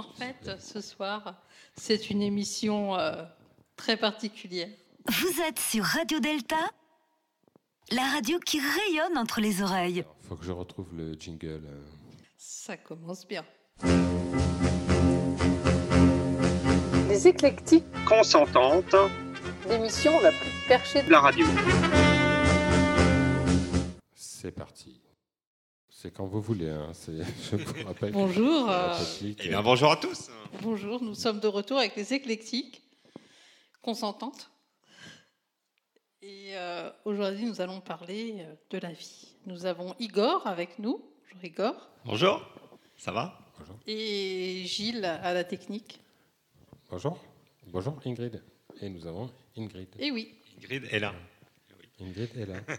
En fait, ce soir, c'est une émission euh, très particulière. Vous êtes sur Radio Delta, la radio qui rayonne entre les oreilles. Faut que je retrouve le jingle. euh. Ça commence bien. Les éclectiques, consentante l'émission la plus perchée de la radio. C'est parti. C'est quand vous voulez. hein. Je vous rappelle. Bonjour. la euh, Eh bien, bonjour à tous. bonjour, nous sommes de retour avec les éclectiques consentantes. Et euh, aujourd'hui, nous allons parler euh, de la vie. Nous avons Igor avec nous. Bonjour Igor. Bonjour. Ça va? Et Gilles à la technique. Bonjour. Bonjour Ingrid. Et nous avons Ingrid. Et oui, Ingrid est là. Ingrid est là.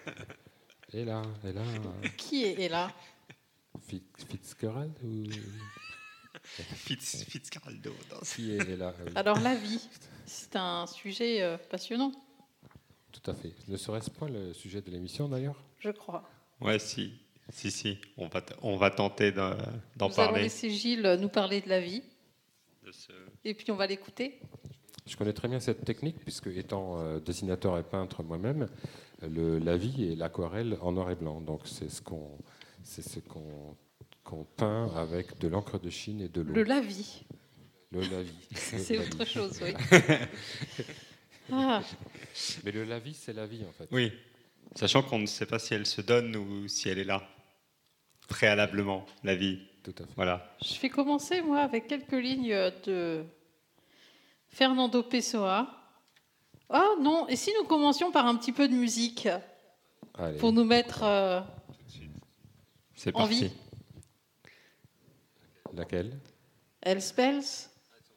est là, est là. qui est, là Fitzgerald ou Fitz, Fitzcarraldo. Non, c'est- qui est, est là oui, Alors la vie, c'est un sujet euh, passionnant, Tout à fait. Ne serait-ce pas le sujet de l'émission d'ailleurs? Je crois. Ouais, si. Si, si. On va, on va tenter d'en d'en nous allons parler. laisser Gilles nous parler de la vie, De ce- et puis on va l'écouter. Je connais très bien cette technique puisque étant euh, dessinateur et peintre moi-même, la vie est l'aquarelle en noir et blanc. Donc c'est ce qu'on c'est ce qu'on peint avec de l'encre de Chine et de l'eau. Le la vie, Le lavis. c'est autre lavis. chose, oui. Ah, Mais le lavis, c'est la vie en fait. Oui. Sachant qu'on ne sait pas si elle se donne ou si elle est là. Préalablement, la vie. Tout à fait. Voilà. je vais commencer, moi, avec quelques lignes de Fernando Pessoa. Ah non, et si nous commencions par un petit peu de musique Allez. pour nous mettre euh, C'est Envie. parti. Laquelle? Elle Spells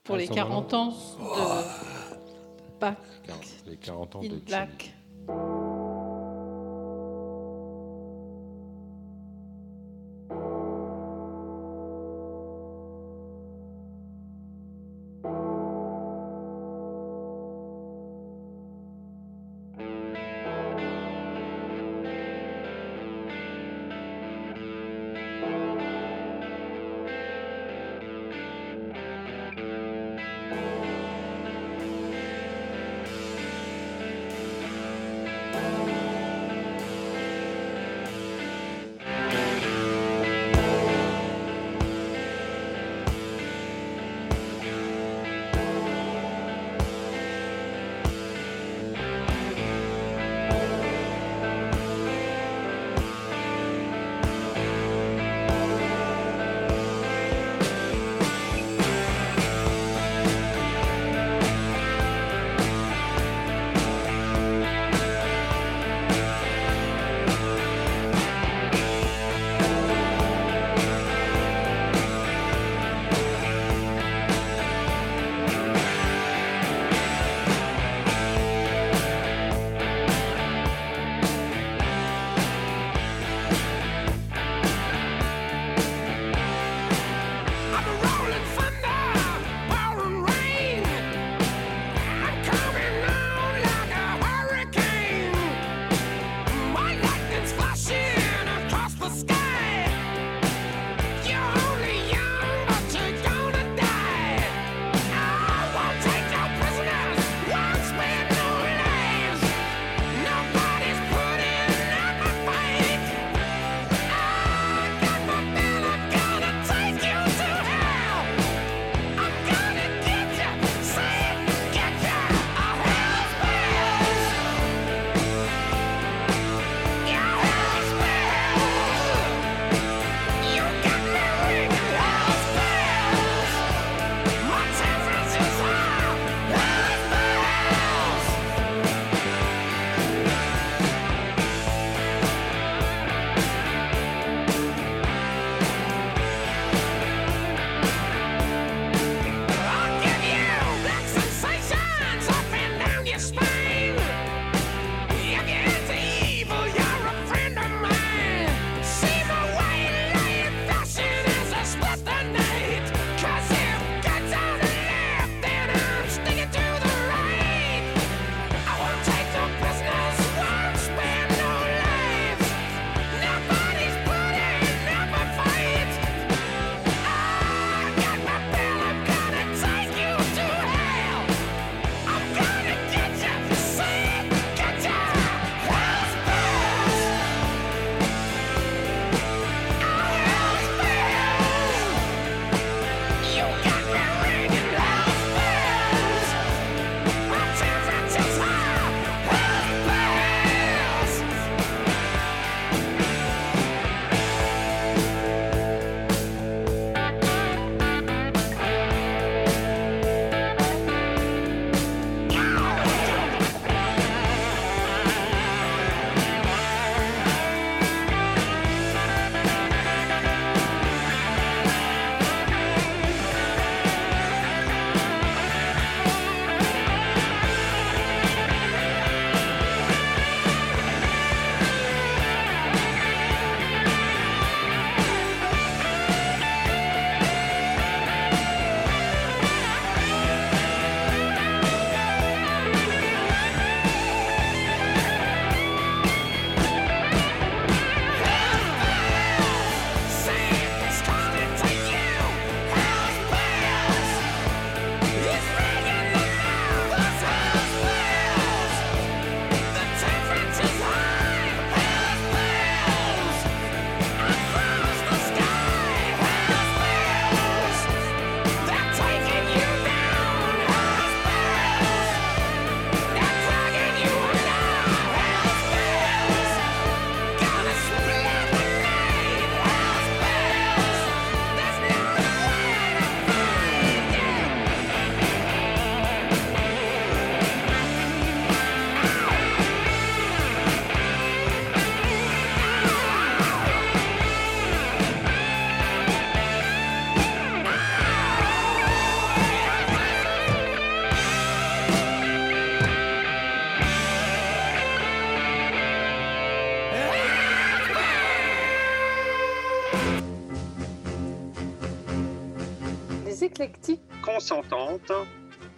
pour Ah, les son 40 nom. ans de Back Car- Les 40 ans de. Black. Thank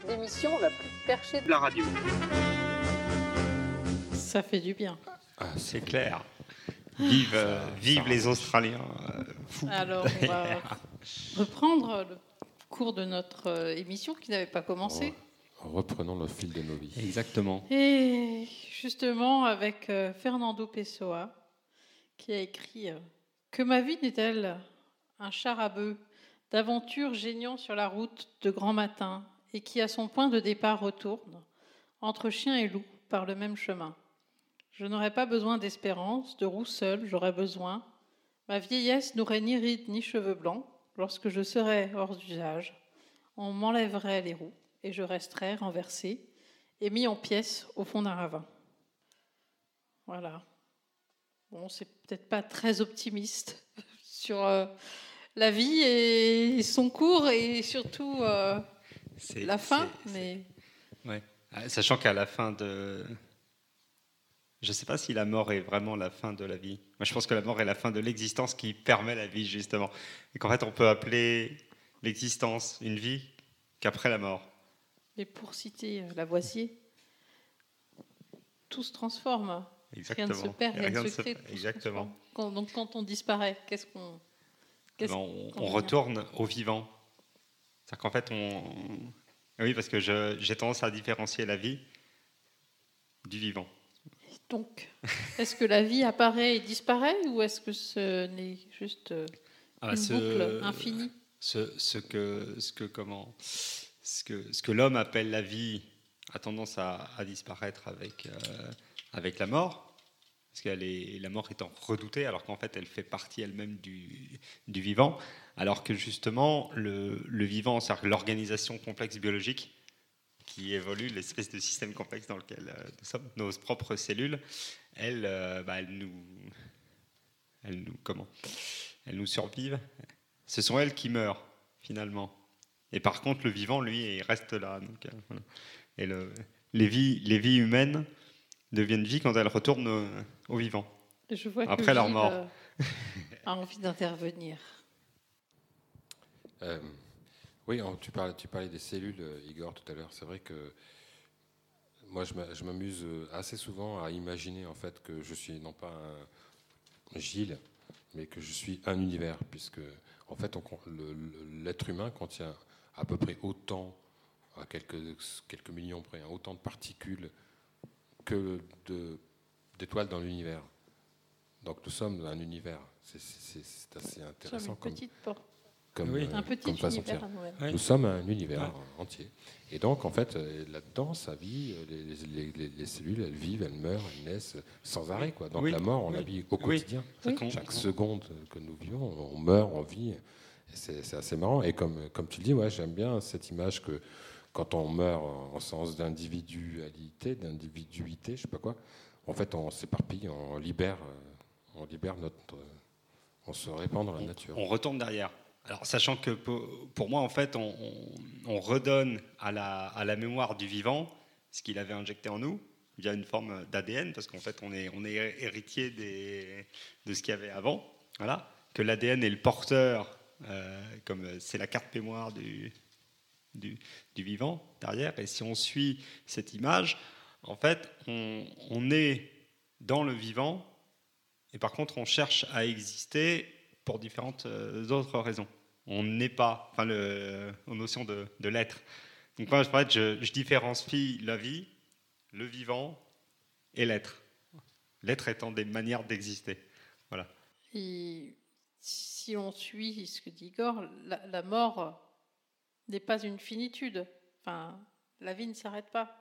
l'émission la plus perchée de la radio. Ça fait du bien. Ah, C'est clair. Vive, euh, vive les. Australiens euh, fous. Alors, on va reprendre le cours de notre euh, émission qui n'avait pas commencé. Reprenons le fil de nos vies. Exactement. Et justement, avec euh, Fernando Pessoa, qui a écrit euh, Que ma vie n'est-elle un char à bœuf d'aventures géniant sur la route de grand matin et qui, à son point de départ, retourne entre chien et loup par le même chemin. Je n'aurais pas besoin d'espérance, de roue seule, j'aurais besoin. Ma vieillesse n'aurait ni rides ni cheveux blancs. Lorsque je serais hors d'usage, on m'enlèverait les roues et je resterais renversé et mis en pièces au fond d'un ravin. Voilà. Bon, c'est peut-être pas très optimiste sur euh, la vie et son cours et surtout euh, la fin, mais Ouais. Ah, Sachant qu'à la fin de. Je ne sais pas si la mort est vraiment la fin de la vie. Moi, je pense que la mort est la fin de l'existence qui permet la vie, justement. Et qu'en fait, on peut appeler l'existence une vie qu'après la mort. mais pour citer euh, Lavoisier, tout se transforme. Rien ne se perd, rien ne se crée. Exactement. Quand- donc quand on disparaît, qu'est-ce qu'on... qu'est-ce Ben, on, retourne au vivant. C'est-à-dire qu'en fait, on. Oui, parce que je- j'ai tendance à différencier la vie du vivant. Donc, est-ce que la vie apparaît et disparaît ou est-ce que ce n'est juste euh, Ah, une ce- boucle infinie? ce, ce que, ce que, comment, ce que, ce que l'homme appelle la vie a tendance à, à disparaître avec, euh, avec la mort, parce que la mort étant redoutée, alors qu'en fait elle fait partie elle-même du, du vivant, alors que justement le, le vivant, c'est-à-dire l'organisation complexe biologique qui évolue, l'espèce de système complexe dans lequel euh, nous sommes, nos propres cellules, elles, euh, bah, elles nous, elles nous, comment, elles nous survivent ce sont elles qui meurent finalement. Et par contre, le vivant, lui, il reste là. Donc, euh, les, vies, les vies humaines deviennent vie quand elles retournent au, au vivant. Je vois que Après leur Gilles, mort. euh, a envie d'intervenir. Euh, oui, tu, parlais, tu parlais des cellules, euh, Igor, tout à l'heure. C'est vrai que moi, je m'a- je m'amuse assez souvent à imaginer en fait que je suis non pas un Gilles, mais que je suis un univers, puisque en fait, l'être humain contient à peu près autant, à quelques, quelques millions près, hein, autant de particules que d'étoiles dans l'univers. Donc nous sommes un univers. C'est- assez intéressant une comme, petite porte, comme, Oui. euh, un petit comme univers. Nous sommes un univers Ouais. entier. Et donc, en fait, euh, là-dedans, ça vit, euh, les, les- les- les cellules, elles vivent, elles meurent, elles naissent sans arrêt. Quoi. Donc Oui. la mort, on Oui. la vit au quotidien. Chaque seconde que nous vivons, on meurt, on vit. C'est c'est assez marrant. Et comme, comme tu le dis, ouais, j'aime bien cette image que quand on meurt en, en sens d'individualité, d'individuité, je sais pas quoi, en fait, on s'éparpille, on libère, euh, on libère notre. On se répand dans la on, nature. on retourne derrière. Alors, sachant que pour, moi, en fait, on redonne à la, à la mémoire du vivant ce qu'il avait injecté en nous via une forme d'ADN, parce qu'en fait, on est, on est héritier des, de ce qu'il y avait avant. Voilà. Que l'ADN est le porteur, euh, comme c'est la carte mémoire du, du, vivant derrière. Et si on suit cette image, en fait, on, est dans le vivant, et par contre, on cherche à exister pour différentes euh, autres raisons. On n'est pas, enfin, le, aux notions de, l'être. Donc, moi, je, je différencie la vie, le vivant et l'être. L'être étant des manières d'exister. Voilà. Et si on suit ce que dit Igor, la, la mort n'est pas une finitude. Enfin, la vie ne s'arrête pas,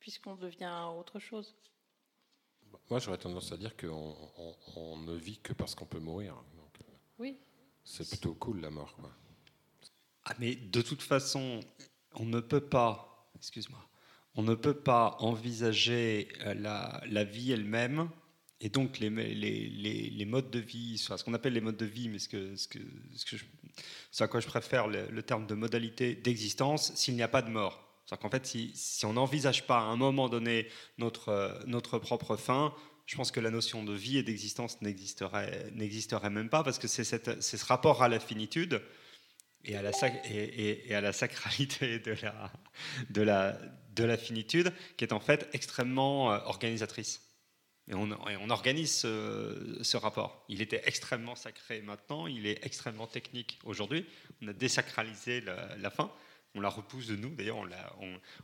puisqu'on devient autre chose. Moi, j'aurais tendance à dire qu'on on- on ne vit que parce qu'on peut mourir. Donc, euh, Oui. c'est plutôt cool la mort. Quoi. Ah, mais de toute façon, on ne peut pas, excuse-moi, on ne peut pas envisager euh, la, la vie elle-même et donc les, modes de vie, ce qu'on appelle les modes de vie, mais ce, que, ce, à quoi je préfère le, terme de modalité d'existence, s'il n'y a pas de mort. C'est-à-dire qu'en fait, si, on n'envisage pas à un moment donné notre, notre propre fin, je pense que la notion de vie et d'existence n'existerait même pas, parce que c'est ce rapport à la finitude et à la, sacralité de la finitude, qui est en fait extrêmement euh, organisatrice. Et on, organise ce, rapport. Il était extrêmement sacré maintenant, il est extrêmement technique aujourd'hui. On a désacralisé la, fin, on la repousse de nous, d'ailleurs on la,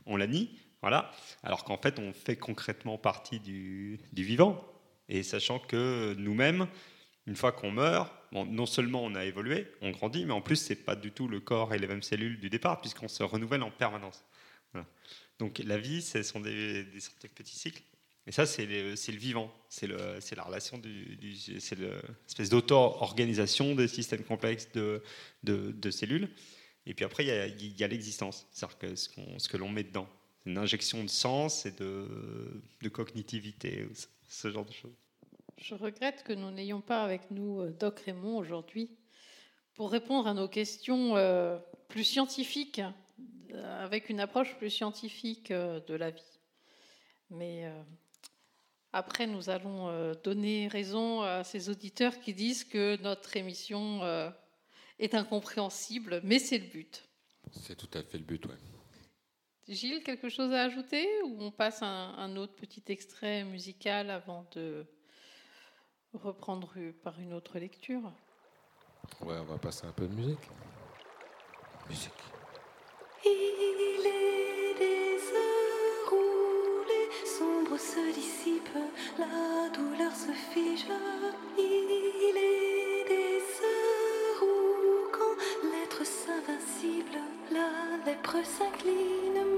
on, la nie, voilà. Alors qu'en fait on fait concrètement partie du, du vivant. Et sachant que nous-mêmes, une fois qu'on meurt, non seulement on a évolué, on grandit, mais en plus, ce n'est pas du tout le corps et les mêmes cellules du départ, puisqu'on se renouvelle en permanence. Donc la vie, ce sont des, des petits cycles. Et ça, c'est le, vivant, c'est la relation, c'est l'espèce d'auto-organisation des systèmes complexes de, cellules. Et puis après, il y a, l'existence, c'est-à-dire ce, que l'on met dedans. Une injection de sens et de, de cognitivité, ce genre de choses. Je regrette que nous n'ayons pas avec nous euh, Doc Raymond aujourd'hui pour répondre à nos questions euh, plus scientifiques, euh, avec une approche plus scientifique de la vie. Mais après, nous allons donner raison à ces auditeurs qui disent que notre émission est incompréhensible, mais c'est le but. C'est tout à fait le but, oui. Gilles, quelque chose à ajouter ou on passe à un autre petit extrait musical avant de reprendre par une autre lecture? Ouais, on va passer un peu de musique. Musique. Il est des heures où les sombres se dissipent, la douleur se fige. Il est des heures où, quand l'être s'invincible, la lèpre s'incline.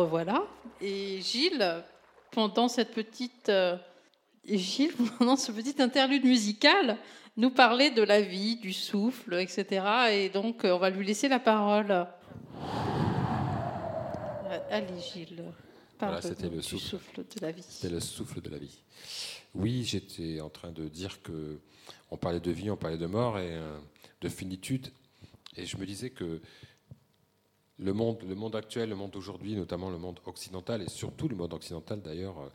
Revoilà. Et Gilles, pendant cette petite, euh, Gilles, pendant ce petit interlude musical, nous parlait de la vie, du souffle, etc. Et donc, euh, on va lui laisser la parole. Euh, Allez, Gilles. Voilà, c'était le souffle. souffle de la vie. C'est le souffle de la vie. Oui, j'étais en train de dire que on parlait de vie, on parlait de mort et de finitude, et je me disais que le monde, actuel, le monde d'aujourd'hui, notamment le monde occidental et surtout le monde occidental d'ailleurs, euh,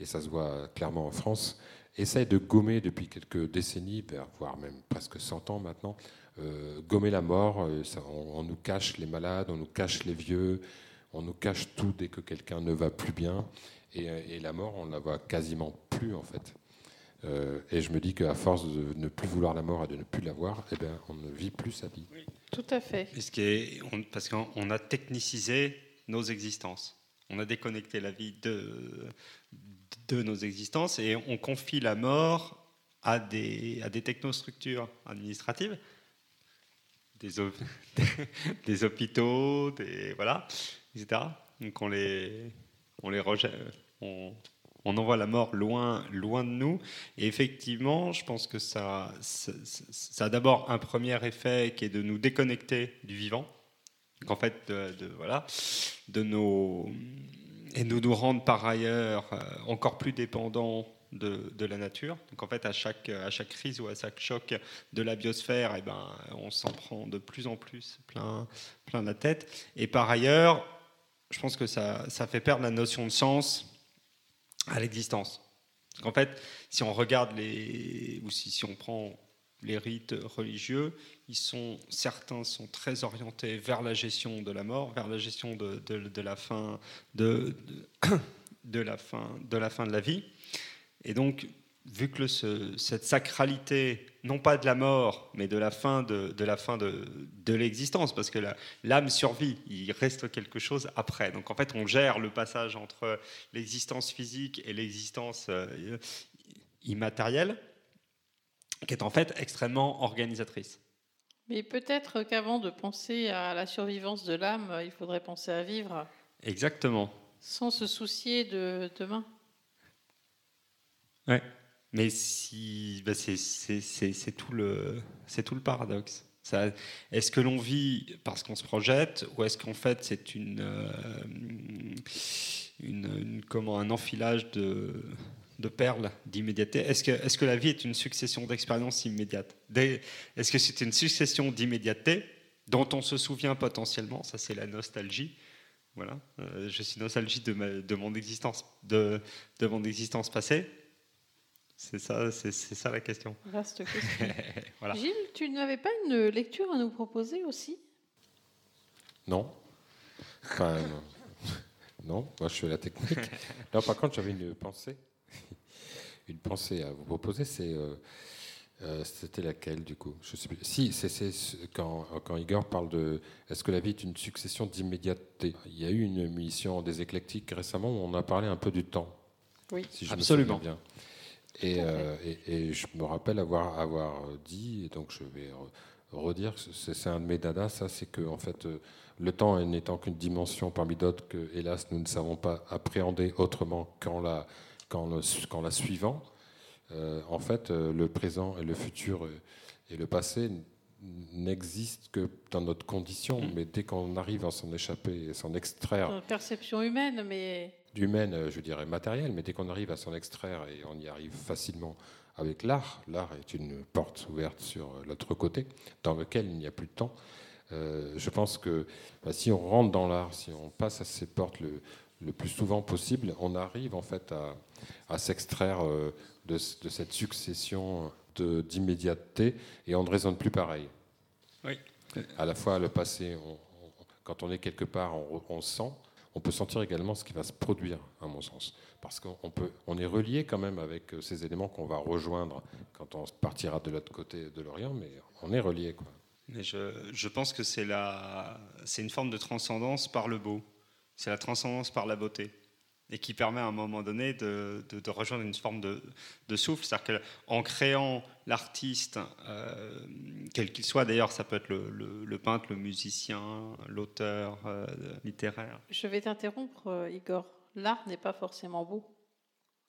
et ça se voit clairement en France, essaye de gommer depuis quelques décennies, voire même presque 100 ans maintenant, euh, gommer la mort. euh, on, nous cache les malades, on nous cache les vieux, on nous cache tout dès que quelqu'un ne va plus bien. Et, et la mort, on ne la voit quasiment plus en fait. Euh, et je me dis qu'à force de ne plus vouloir la mort et de ne plus la voir, eh ben, on ne vit plus sa vie. Tout à fait. Et ce qui est, on- parce qu'on on a technicisé nos existences. On a déconnecté la vie de, de nos existences et on confie la mort à des, à des technostructures administratives, des, hôp- des hôpitaux, des, voilà, etc. Donc on les, on les rejette, on, on envoie la mort loin, loin de nous. Et effectivement, je pense que ça, a d'abord un premier effet qui est de nous déconnecter du vivant. Donc, en fait, de, voilà, de nos et nous nous rendre par ailleurs euh, encore plus dépendants de, de la nature. Donc en fait, à chaque, à chaque crise ou à chaque choc de la biosphère, eh ben, on s'en prend de plus en plus plein, plein la tête. Et par ailleurs, je pense que ça, ça fait perdre la notion de sens à l'existence. Parce qu'en fait, si on regarde les, ou si, si on prend les rites religieux, ils sont, certains sont très orientés vers la gestion de la mort, vers la gestion de, de- de la fin de, de, la fin, de la fin de la vie. Et donc, vu que le- ce- cette sacralité, non pas de la mort, mais de la fin de, de la fin de, de l'existence, parce que la- l'âme survit, il reste quelque chose après. Donc en fait, on gère le passage entre l'existence physique et l'existence euh, immatérielle, qui est en fait extrêmement organisatrice. Mais peut-être qu'avant de penser à la survivance de l'âme, il faudrait penser à vivre Exactement. sans se soucier de demain. Ouais. Mais si, bah, c'est, tout le, c'est tout le paradoxe. Est-ce que l'on vit parce qu'on se projette, ou est-ce qu'en fait c'est une, euh, une, comment, un enfilage de, de perles d'immédiateté? Est-ce que, est-ce que la vie est une succession d'expériences immédiates? Est-ce que c'est une succession d'immédiateté dont on se souvient potentiellement? Ça, c'est la nostalgie. Voilà. Euh, je suis nostalgique de, de mon existence, de, de mon existence passée. C'est ça, c'est, ça la question. Vaste question. voilà. Gilles, tu n'avais pas une lecture à nous proposer aussi? Non. Enfin, non. moi je fais la technique. Non, par contre, j'avais une pensée. Une pensée à vous proposer, c'est. euh, euh, C'était laquelle du coup? Je sais plus. Si, c'est c'est ce- quand, quand Igor parle de. Est-ce que la vie est une succession d'immédiateté Il y a eu une émission des éclectiques récemment où on a parlé un peu du temps. Oui. Si je Absolument. me souviens bien. Et, euh, et, et je me rappelle avoir, avoir dit, et donc je vais re- redire, c'est un de mes dadas, ça, c'est que en fait, euh, le temps n'étant qu'une dimension parmi d'autres que, hélas, nous ne savons pas appréhender autrement qu'en la, le- suivant, euh, en fait, le présent et le futur et le passé n- n'existent que dans notre condition, Mm. mais dès qu'on arrive à s'en échapper et s'en extraire Dans perception humaine, mais d'humaine, euh, je dirais matérielle, mais dès qu'on arrive à s'en extraire et on y arrive facilement avec l'art, l'art est une porte ouverte sur euh, l'autre côté, dans lequel il n'y a plus de temps. Euh, je pense que bah, si on rentre dans l'art, si on passe à ces portes le, le plus souvent possible, on arrive en fait à, à s'extraire euh, de, de cette succession d'immédiateté et on ne raisonne plus pareil. Oui. À la fois le passé, on- on- quand on est quelque part, on, sent, on peut sentir également ce qui va se produire, à mon sens. Parce qu'on peut, on est relié quand même avec euh, ces éléments qu'on va rejoindre quand on partira de l'autre côté de l'Orient, mais on est relié. Quoi. Mais je, je pense que c'est, la, c'est une forme de transcendance par le beau. C'est la transcendance par la beauté. Et qui permet à un moment donné de, de- de rejoindre une forme de, de souffle. C'est-à-dire qu'en créant l'artiste, euh, quel qu'il soit, d'ailleurs, ça peut être le, le- le peintre, le musicien, l'auteur euh, littéraire. Je vais t'interrompre, euh, Igor. L'art n'est pas forcément beau.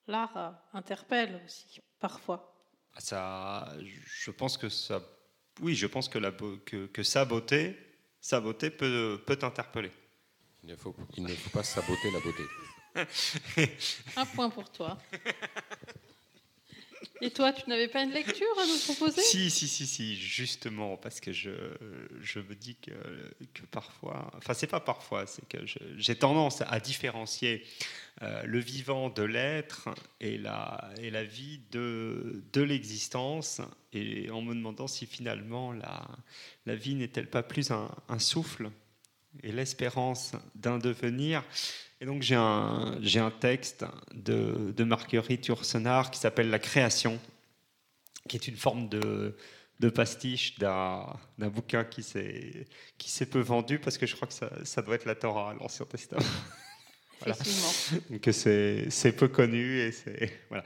L'art interpelle aussi, parfois. Ça, je pense que ça, oui, je pense que, la, que, que sa beauté, sa beauté peut, peut t'interpeller. Il ne faut, il ne faut pas saboter la beauté. Un point pour toi. Et toi, tu n'avais pas une lecture à nous proposer? Si, si, si, si, justement, parce que je, je me dis que, que parfois, enfin, c'est pas parfois, c'est que j'ai tendance à différencier euh, le vivant de l'être et la, et la vie de, de l'existence, et en me demandant si finalement la, la vie n'est-elle pas plus un, un souffle et l'espérance d'un devenir. Et donc j'ai un, j'ai un texte de, de Marguerite Yourcenar qui s'appelle La création, qui est une forme de, de pastiche d'un, d'un bouquin qui s'est, qui s'est peu vendu, parce que je crois que ça, ça doit être la Torah, l'Ancien Testament. Voilà. Effectivement. Donc c'est, c'est peu connu. Et, c'est, voilà.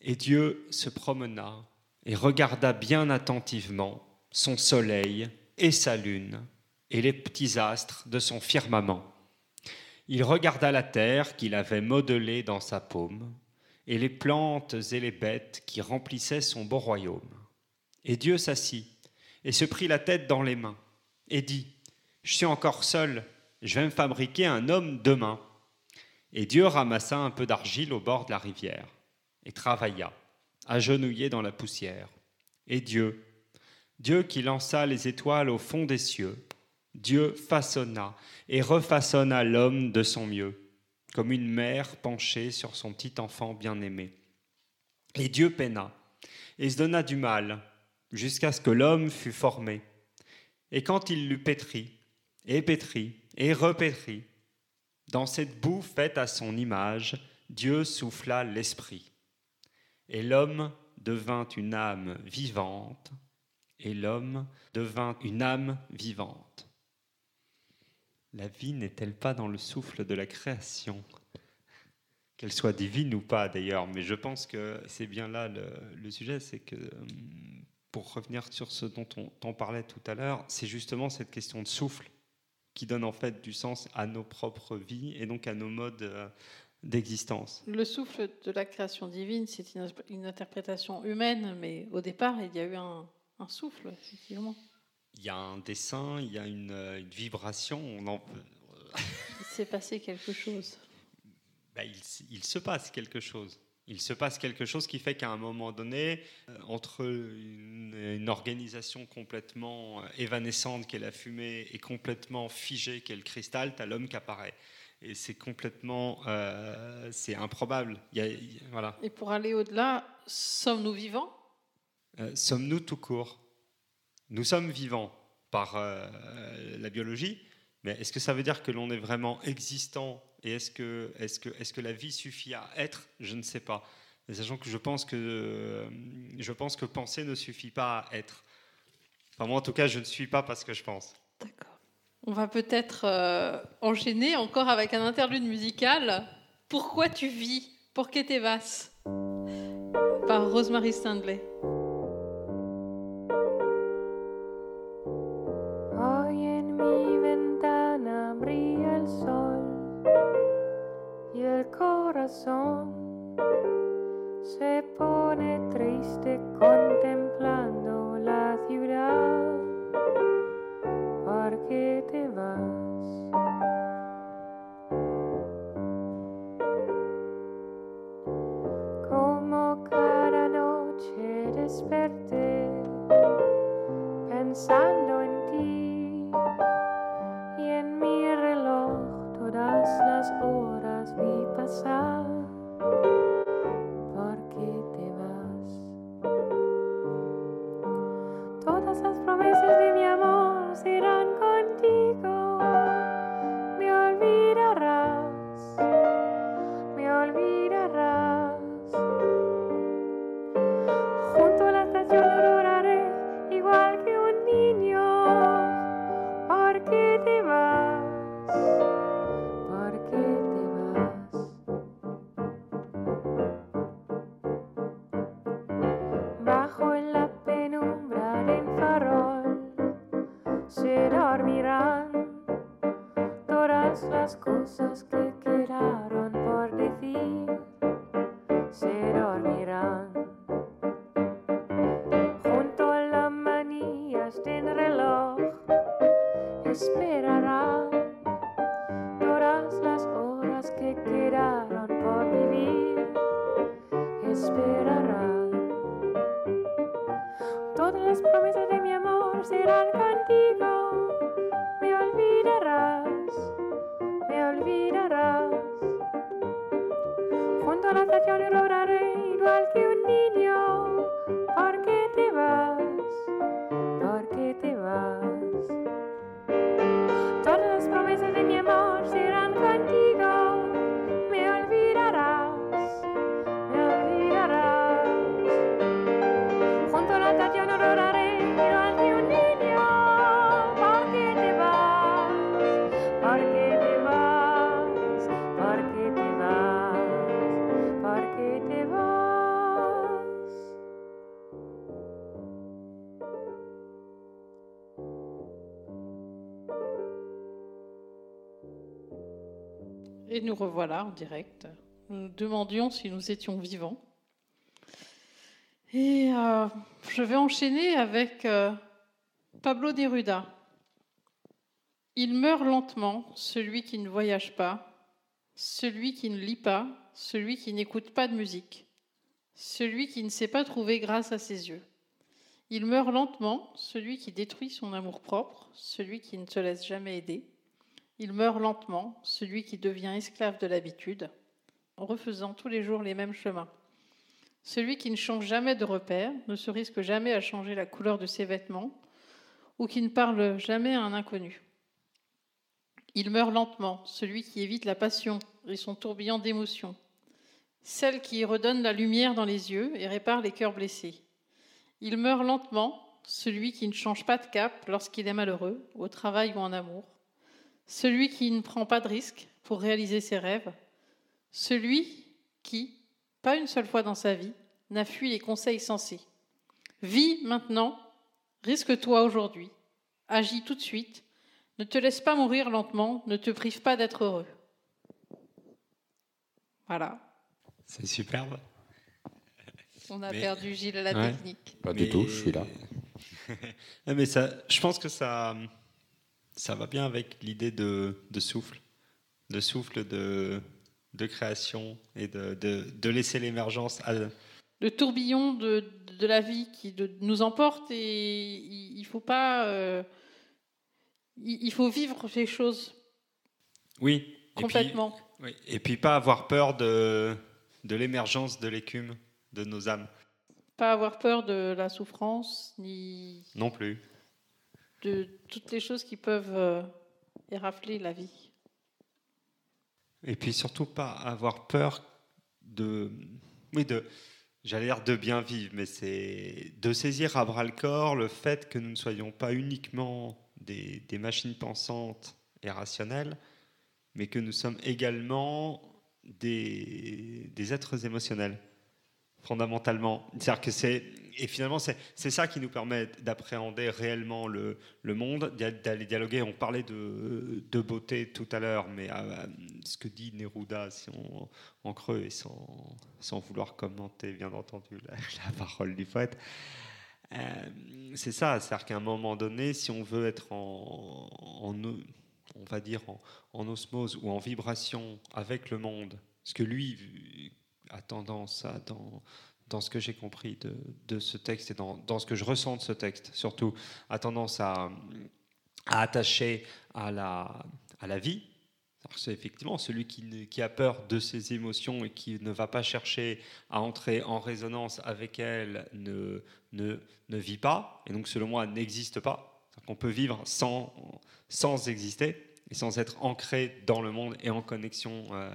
et Dieu se promena et regarda bien attentivement son soleil et sa lune et les petits astres de son firmament. Il regarda la terre qu'il avait modelée dans sa paume et les plantes et les bêtes qui remplissaient son beau royaume. Et Dieu s'assit et se prit la tête dans les mains et dit, Je suis encore seul, je vais me fabriquer un homme demain. Et Dieu ramassa un peu d'argile au bord de la rivière et travailla, agenouillé dans la poussière. Et Dieu, Dieu qui lança les étoiles au fond des cieux, Dieu façonna et refaçonna l'homme de son mieux, comme une mère penchée sur son petit enfant bien-aimé. Et Dieu peina et se donna du mal jusqu'à ce que l'homme fût formé. Et quand il l'eut pétri, et pétri, et repétri, dans cette boue faite à son image, Dieu souffla l'esprit. Et l'homme devint une âme vivante, et l'homme devint une âme vivante. La vie n'est-elle pas dans le souffle de la création? Qu'elle soit divine ou pas d'ailleurs, mais je pense que c'est bien là le, sujet, c'est que, hum, pour revenir sur ce dont on, parlait tout à l'heure, c'est justement cette question de souffle qui donne en fait du sens à nos propres vies et donc à nos modes euh, d'existence. Le souffle de la création divine, c'est une, une interprétation humaine, mais au départ, il y a eu un, un souffle, effectivement. Il y a un dessin, il y a une, euh, une vibration, on en Il s'est passé quelque chose. bah, il, se passe quelque chose. Il se passe quelque chose qui fait qu'à un moment donné, euh, entre une, une organisation complètement évanescente qu'est la fumée et complètement figée qu'est le cristal, tu as l'homme qui apparaît. Et c'est complètement... euh, c'est improbable. Il y a- il y a- voilà. Et pour aller au-delà, sommes-nous vivants? Euh, Sommes-nous tout court? Nous sommes vivants par euh, la biologie, mais est-ce que ça veut dire que l'on est vraiment existant Et est-ce que, est que, est que la vie suffit à être? Je ne sais pas. Mais Sachant que je pense que, euh, je pense que penser ne suffit pas à être. Enfin, moi, en tout cas, je ne suis pas parce que je pense. D'accord. On va peut-être euh, enchaîner encore avec un interlude musical. Pourquoi tu vis? Pour que te vas Par Rosemary Stanley. Revoilà en direct. Nous demandions si nous étions vivants. Et euh, je vais enchaîner avec euh, Pablo Neruda. Il meurt lentement, celui qui ne voyage pas, celui qui ne lit pas, celui qui n'écoute pas de musique, celui qui ne s'est pas trouvé grâce à ses yeux. Il meurt lentement, celui qui détruit son amour-propre, celui qui ne se laisse jamais aider, il meurt lentement, celui qui devient esclave de l'habitude, en refaisant tous les jours les mêmes chemins. Celui qui ne change jamais de repère, ne se risque jamais à changer la couleur de ses vêtements, ou qui ne parle jamais à un inconnu. Il meurt lentement, celui qui évite la passion et son tourbillon d'émotions, celle qui redonne la lumière dans les yeux et répare les cœurs blessés. Il meurt lentement, celui qui ne change pas de cap lorsqu'il est malheureux, au travail ou en amour, celui qui ne prend pas de risques pour réaliser ses rêves, celui qui, pas une seule fois dans sa vie, n'a fui les conseils sensés. Vis maintenant, risque-toi aujourd'hui, agis tout de suite, ne te laisse pas mourir lentement, ne te prive pas d'être heureux. Voilà, C'est superbe. on a Mais- perdu Gilles à la Ouais. technique. Pas du tout, je suis là. Ah, mais ça, je pense que ça, ça va bien avec l'idée de, de souffle, de souffle de, de création et de, de, de laisser l'émergence. à- Le tourbillon de, la vie qui nous emporte et il il faut pas, euh, il, il faut vivre les choses Oui. et puis- complètement. oui, Et puis pas avoir peur de, de l'émergence de l'écume de nos âmes Pas avoir peur de la souffrance ni non plus. De toutes les choses qui peuvent euh, érafler la vie. Et puis surtout pas avoir peur de, oui, de, j'allais dire de bien vivre, mais c'est de saisir à bras le corps le fait que nous ne soyons pas uniquement des, des machines pensantes et rationnelles, mais que nous sommes également des, des êtres émotionnels, fondamentalement. C'est-à-dire que c'est, et finalement, c'est, ça qui nous permet d'appréhender réellement le, le monde, d'a- d'aller dialoguer. On parlait de, de beauté tout à l'heure, mais euh, ce que dit Neruda, si on, en creux et sans, sans vouloir commenter, bien entendu, la, parole du poète, euh, c'est ça, c'est-à-dire qu'à un moment donné, si on veut être en, en on va dire en, en osmose ou en vibration avec le monde, ce que lui a tendance à, dans ce que j'ai compris de, ce texte et dans, ce que je ressens de ce texte, surtout, a tendance à, attacher à la, à la vie. C'est effectivement celui qui, a peur de ses émotions et qui ne va pas chercher à entrer en résonance avec elles ne, ne, ne vit pas, et donc selon moi n'existe pas. Qu'on peut vivre sans, sans exister et sans être ancré dans le monde et en connexion euh,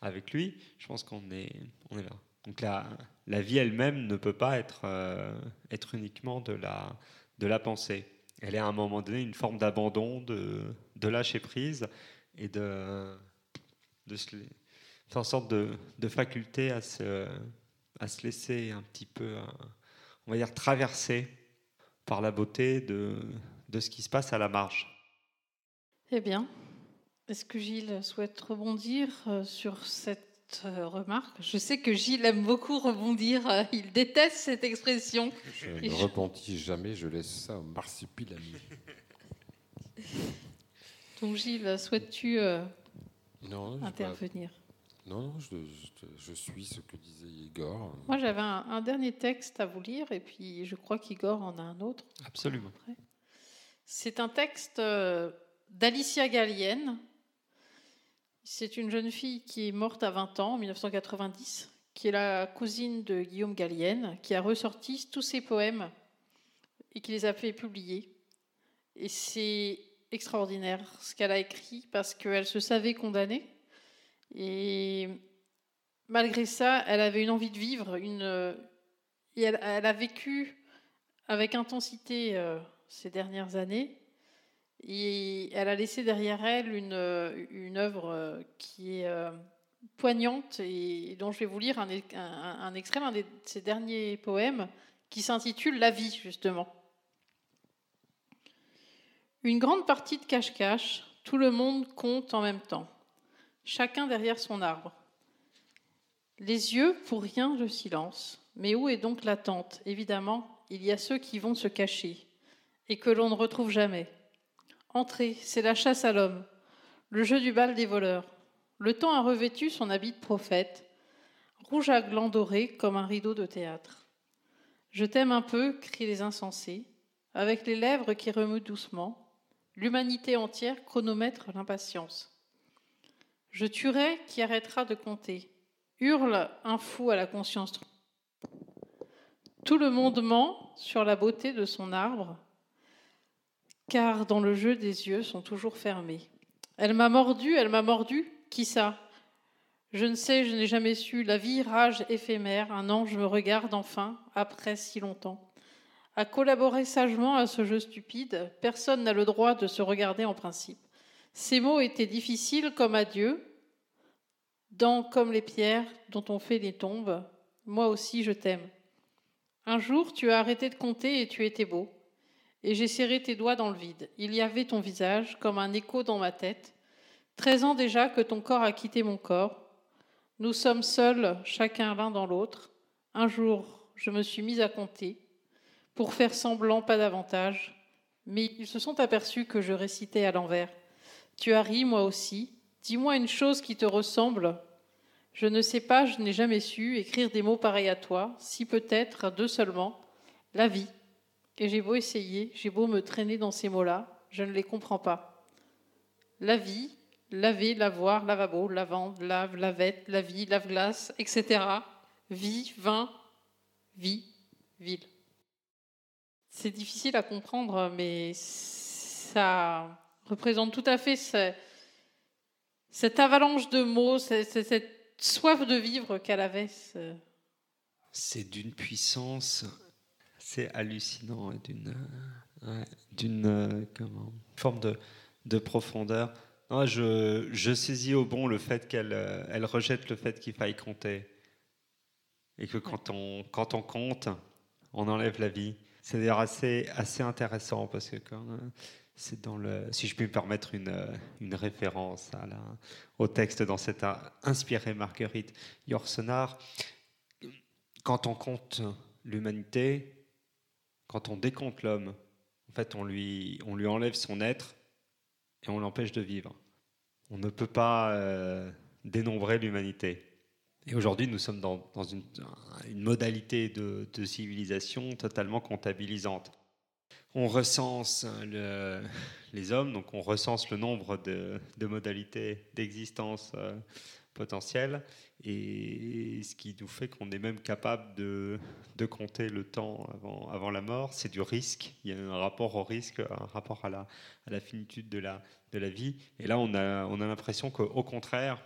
avec lui. Je pense qu'on est, on est là. Donc la, la vie elle-même ne peut pas être, euh, être uniquement de la, de la pensée. Elle est à un moment donné une forme d'abandon, de, de lâcher prise et de, de se, faire en sorte de, de faculté à se, à se laisser un petit peu, euh, on va dire, traverser par la beauté de, de ce qui se passe à la marge. Eh bien, Est-ce que Gilles souhaite rebondir euh, sur cette remarque Je sais que Gilles aime beaucoup rebondir. euh, Il déteste cette expression. Je ne je- repentis jamais, je laisse ça au marsupilami. Donc Gilles, souhaites-tu euh, Non, je, pas- intervenir? Non, non, je, je- je suis ce que disait Igor. Moi, j'avais un, un dernier texte à vous lire, et puis je crois qu'Igor en a un autre. Absolument. C'est un texte euh, d'Alicia Gallienne. C'est une jeune fille qui est morte à 20 ans, en 1990, qui est la cousine de Guillaume Gallienne, qui a ressorti tous ses poèmes et qui les a fait publier. Et c'est extraordinaire ce qu'elle a écrit parce qu'elle se savait condamnée. Et malgré ça, elle avait une envie de vivre. Une, et elle, elle a vécu avec intensité euh, ces dernières années. Et elle a laissé derrière elle une, œuvre euh, qui est euh, poignante et dont je vais vous lire un, un- un extrait d'un de ses derniers poèmes qui s'intitule La vie, justement. Une grande partie de cache-cache, tout le monde compte en même temps, chacun derrière son arbre. Les yeux, pour rien, le silence. Mais où est donc l'attente? Évidemment, il y a ceux qui vont se cacher et que l'on ne retrouve jamais. Entrez, c'est la chasse à l'homme, le jeu du bal des voleurs. Le temps a revêtu son habit de prophète, rouge à glands dorés comme un rideau de théâtre. Je t'aime un peu, crient les insensés, avec les lèvres qui remuent doucement. L'humanité entière chronomètre l'impatience. Je tuerai qui arrêtera de compter. Hurle un fou à la conscience. Tout le monde ment sur la beauté de son arbre, car dans le jeu des yeux sont toujours fermés. Elle m'a mordu, elle m'a mordu, qui ça? Je ne sais, je n'ai jamais su. La vie, rage éphémère, un ange me regarde enfin, après si longtemps. À collaborer sagement à ce jeu stupide, personne n'a le droit de se regarder en principe. Ces mots étaient difficiles comme adieu, dans comme les pierres dont on fait des tombes. Moi aussi, je t'aime. Un jour, tu as arrêté de compter et tu étais beau. Et j'ai serré tes doigts dans le vide. Il y avait ton visage comme un écho dans ma tête. Treize ans déjà que ton corps a quitté mon corps. Nous sommes seuls, chacun l'un dans l'autre. Un jour, je me suis mise à compter, pour faire semblant pas davantage. Mais ils se sont aperçus que je récitais à l'envers. Tu as ri, moi aussi. Dis-moi une chose qui te ressemble. Je ne sais pas, je n'ai jamais su écrire des mots pareils à toi, si peut-être deux seulement. La vie. Et j'ai beau essayer, j'ai beau me traîner dans ces mots-là, je ne les comprends pas. La vie, laver, lavoir, lavabo, lavande, lave, lavette, la vie, lave-glace, etc. Vie, vin, vie, ville. C'est difficile à comprendre, mais ça représente tout à fait ce- cette avalanche de mots, ce- ce- cette soif de vivre qu'elle avait. ce- C'est d'une puissance, c'est hallucinant, et d'une d'une euh, forme de, de profondeur. Je, je saisis au bon le fait qu'elle euh, elle rejette le fait qu'il faille compter. Et que quand on, quand on compte, on enlève la vie. C'est d'ailleurs assez, assez intéressant parce que quand, euh, c'est dans le, si je puis me permettre une, une référence au texte dans euh, inspiré Marguerite Yourcenar, quand on compte l'humanité, quand on décompte l'homme, en fait, on lui, on lui enlève son être et on l'empêche de vivre. On ne peut pas euh, dénombrer l'humanité. Et aujourd'hui, nous sommes dans, dans une, une modalité de, de civilisation totalement comptabilisante. On recense le- les hommes, donc on recense le nombre de, de modalités d'existence euh, potentielles, et ce qui nous fait qu'on est même capable de, de compter le temps avant, avant la mort. C'est du risque. Il y a un rapport au risque, un rapport à la, à la finitude de la, de la vie. Et là, on a, on a l'impression qu'au contraire,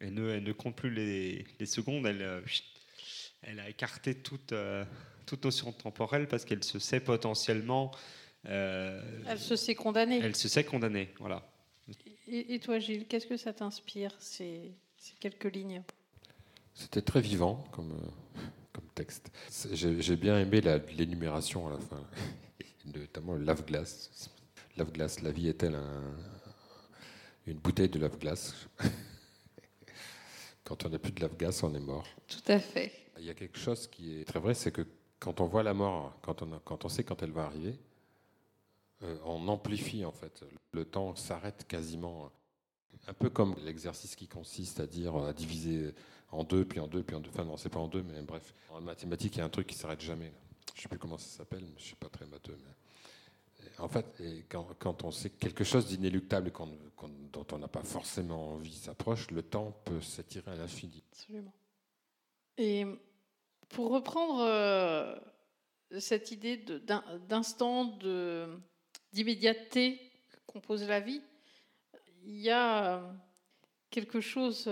elle ne, elle ne compte plus les, les secondes. Elle, euh, elle a écarté toute, euh, toute notion temporelle parce qu'elle se sait potentiellement. euh, Elle se sait condamnée. elle se sait condamnée. Voilà. Et, et toi, Gilles, qu'est-ce que ça t'inspire, ces, ces quelques lignes? C'était très vivant comme, euh, comme texte. J'ai bien aimé l'énumération à la fin, notamment le lave-glace. Lave-glace, la vie est-elle un- une bouteille de lave-glace? quand on n'a plus de lave-glace, on est mort. Tout à fait. Il y a quelque chose qui est très vrai, c'est que quand on voit la mort, quand on, a- quand on sait quand elle va arriver, euh, on amplifie en fait. Le temps s'arrête quasiment. Un peu comme l'exercice qui consiste à dire à diviser en deux, puis en deux, puis en deux. Enfin non, c'est pas en deux, mais bref. En mathématiques, il y a un truc qui s'arrête jamais. Je sais plus comment ça s'appelle, mais je suis pas très matheux. Mais... En fait, quand, on sait que quelque chose d'inéluctable dont on n'a pas forcément envie s'approche, le temps peut s'étirer à l'infini. Absolument. Et pour reprendre euh, cette idée d'instant, d'immédiateté compose la vie, il y a euh, quelque chose.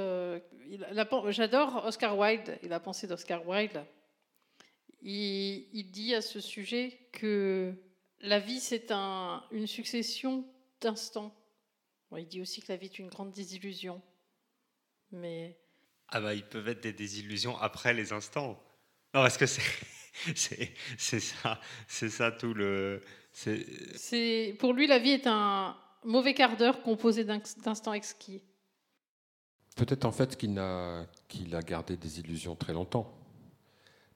J'adore Oscar Wilde et la pensée d'Oscar Wilde. Il, il dit à ce sujet que la vie, c'est un- une succession d'instants. Bon, il dit aussi que la vie est une grande désillusion. Mais Ah bah, ils peuvent être des désillusions après les instants. Non, parce que c'est, c'est, ça, c'est ça tout le. C'est, pour lui la vie est un mauvais quart d'heure composé d'in- d'instants exquis. Peut-être en fait qu'il a, qu'il a gardé des illusions très longtemps.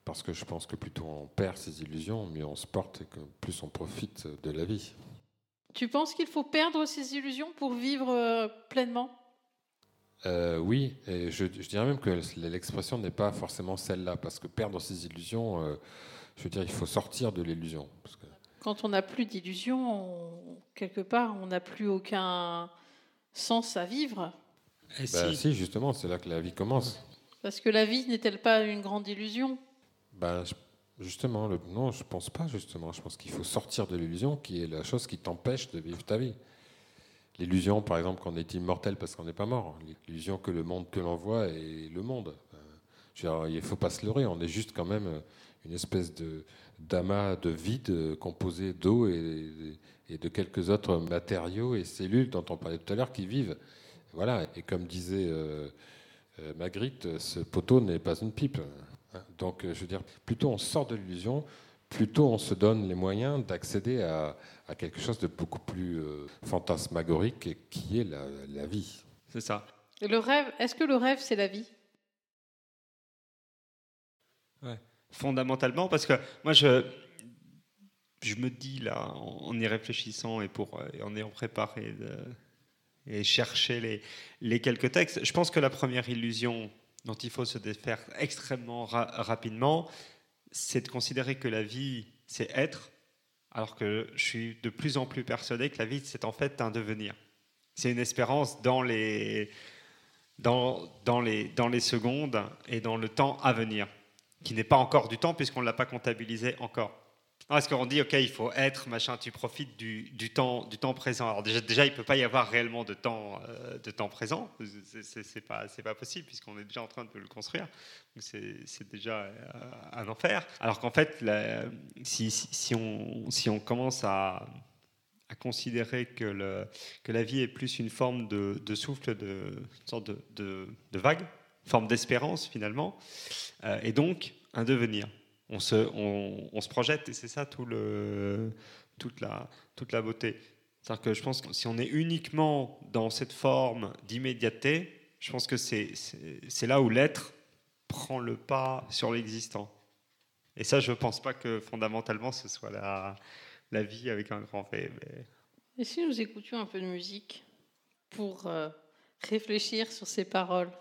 Parce que je pense que plus on perd ses illusions, mieux on se porte et que plus on profite de la vie. Tu penses qu'il faut perdre ses illusions pour vivre euh, pleinement? Euh, oui, et je, je dirais même que l'expression n'est pas forcément celle-là, parce que perdre ses illusions, euh, je veux dire, il faut sortir de l'illusion. Parce que Quand on n'a plus d'illusions, on- quelque part, on n'a plus aucun sens à vivre. Et bah, si, si, justement, c'est là que la vie commence. Parce que la vie n'est-elle pas une grande illusion? Ben, je- justement, le- non, je pense pas justement. Je pense qu'il faut sortir de l'illusion, qui est la chose qui t'empêche de vivre ta vie. L'illusion, par exemple, qu'on est immortel parce qu'on n'est pas mort. L'illusion que le monde que l'on voit est le monde. Euh, dire, il faut pas se leurrer. On est juste quand même euh, une espèce de d'amas de vide euh, composé d'eau et, et de quelques autres matériaux et cellules dont on parlait tout à l'heure qui vivent. Voilà. Et comme disait euh, euh, Magritte, ce poteau n'est pas une pipe. Donc, euh, je veux dire, plutôt on sort de l'illusion, plutôt on se donne les moyens d'accéder à, à quelque chose de beaucoup plus euh, fantasmagorique et qui est la, la vie. c'est ça. Et le rêve, est-ce que le rêve c'est la vie? Fondamentalement, parce que moi, je, je me dis là, en, en y réfléchissant et, pour, et en ayant préparé de- et cherché les, quelques textes, je pense que la première illusion dont il faut se défaire extrêmement ra- rapidement, c'est de considérer que la vie, c'est être, alors que je suis de plus en plus persuadé que la vie, c'est en fait un devenir. C'est une espérance dans les, dans, les, dans les secondes et dans le temps à venir, qui n'est pas encore du temps puisqu'on ne l'a pas comptabilisé encore. Non, Parce qu'on dit, OK, il faut être, machin, tu profites du, temps, du temps présent. Alors déjà, il ne peut pas y avoir réellement de temps, euh, de temps présent. C'est c'est pas, pas possible puisqu'on est déjà en train de le construire. C'est déjà euh, un enfer. Alors qu'en fait, si, on, si on commence à, considérer que, la vie est plus une forme de, souffle, de, une sorte de, de, de vague, forme d'espérance finalement, euh, et donc un devenir. On se, on, on se projette et c'est ça tout le, toute, la, toute la beauté. C'est-à-dire que je pense que si on est uniquement dans cette forme d'immédiateté, je pense que c'est là où l'être prend le pas sur l'existant. Et ça, je ne pense pas que fondamentalement ce soit la, la vie avec un grand V. Et si nous écoutions un peu de musique pour euh, réfléchir sur ces paroles?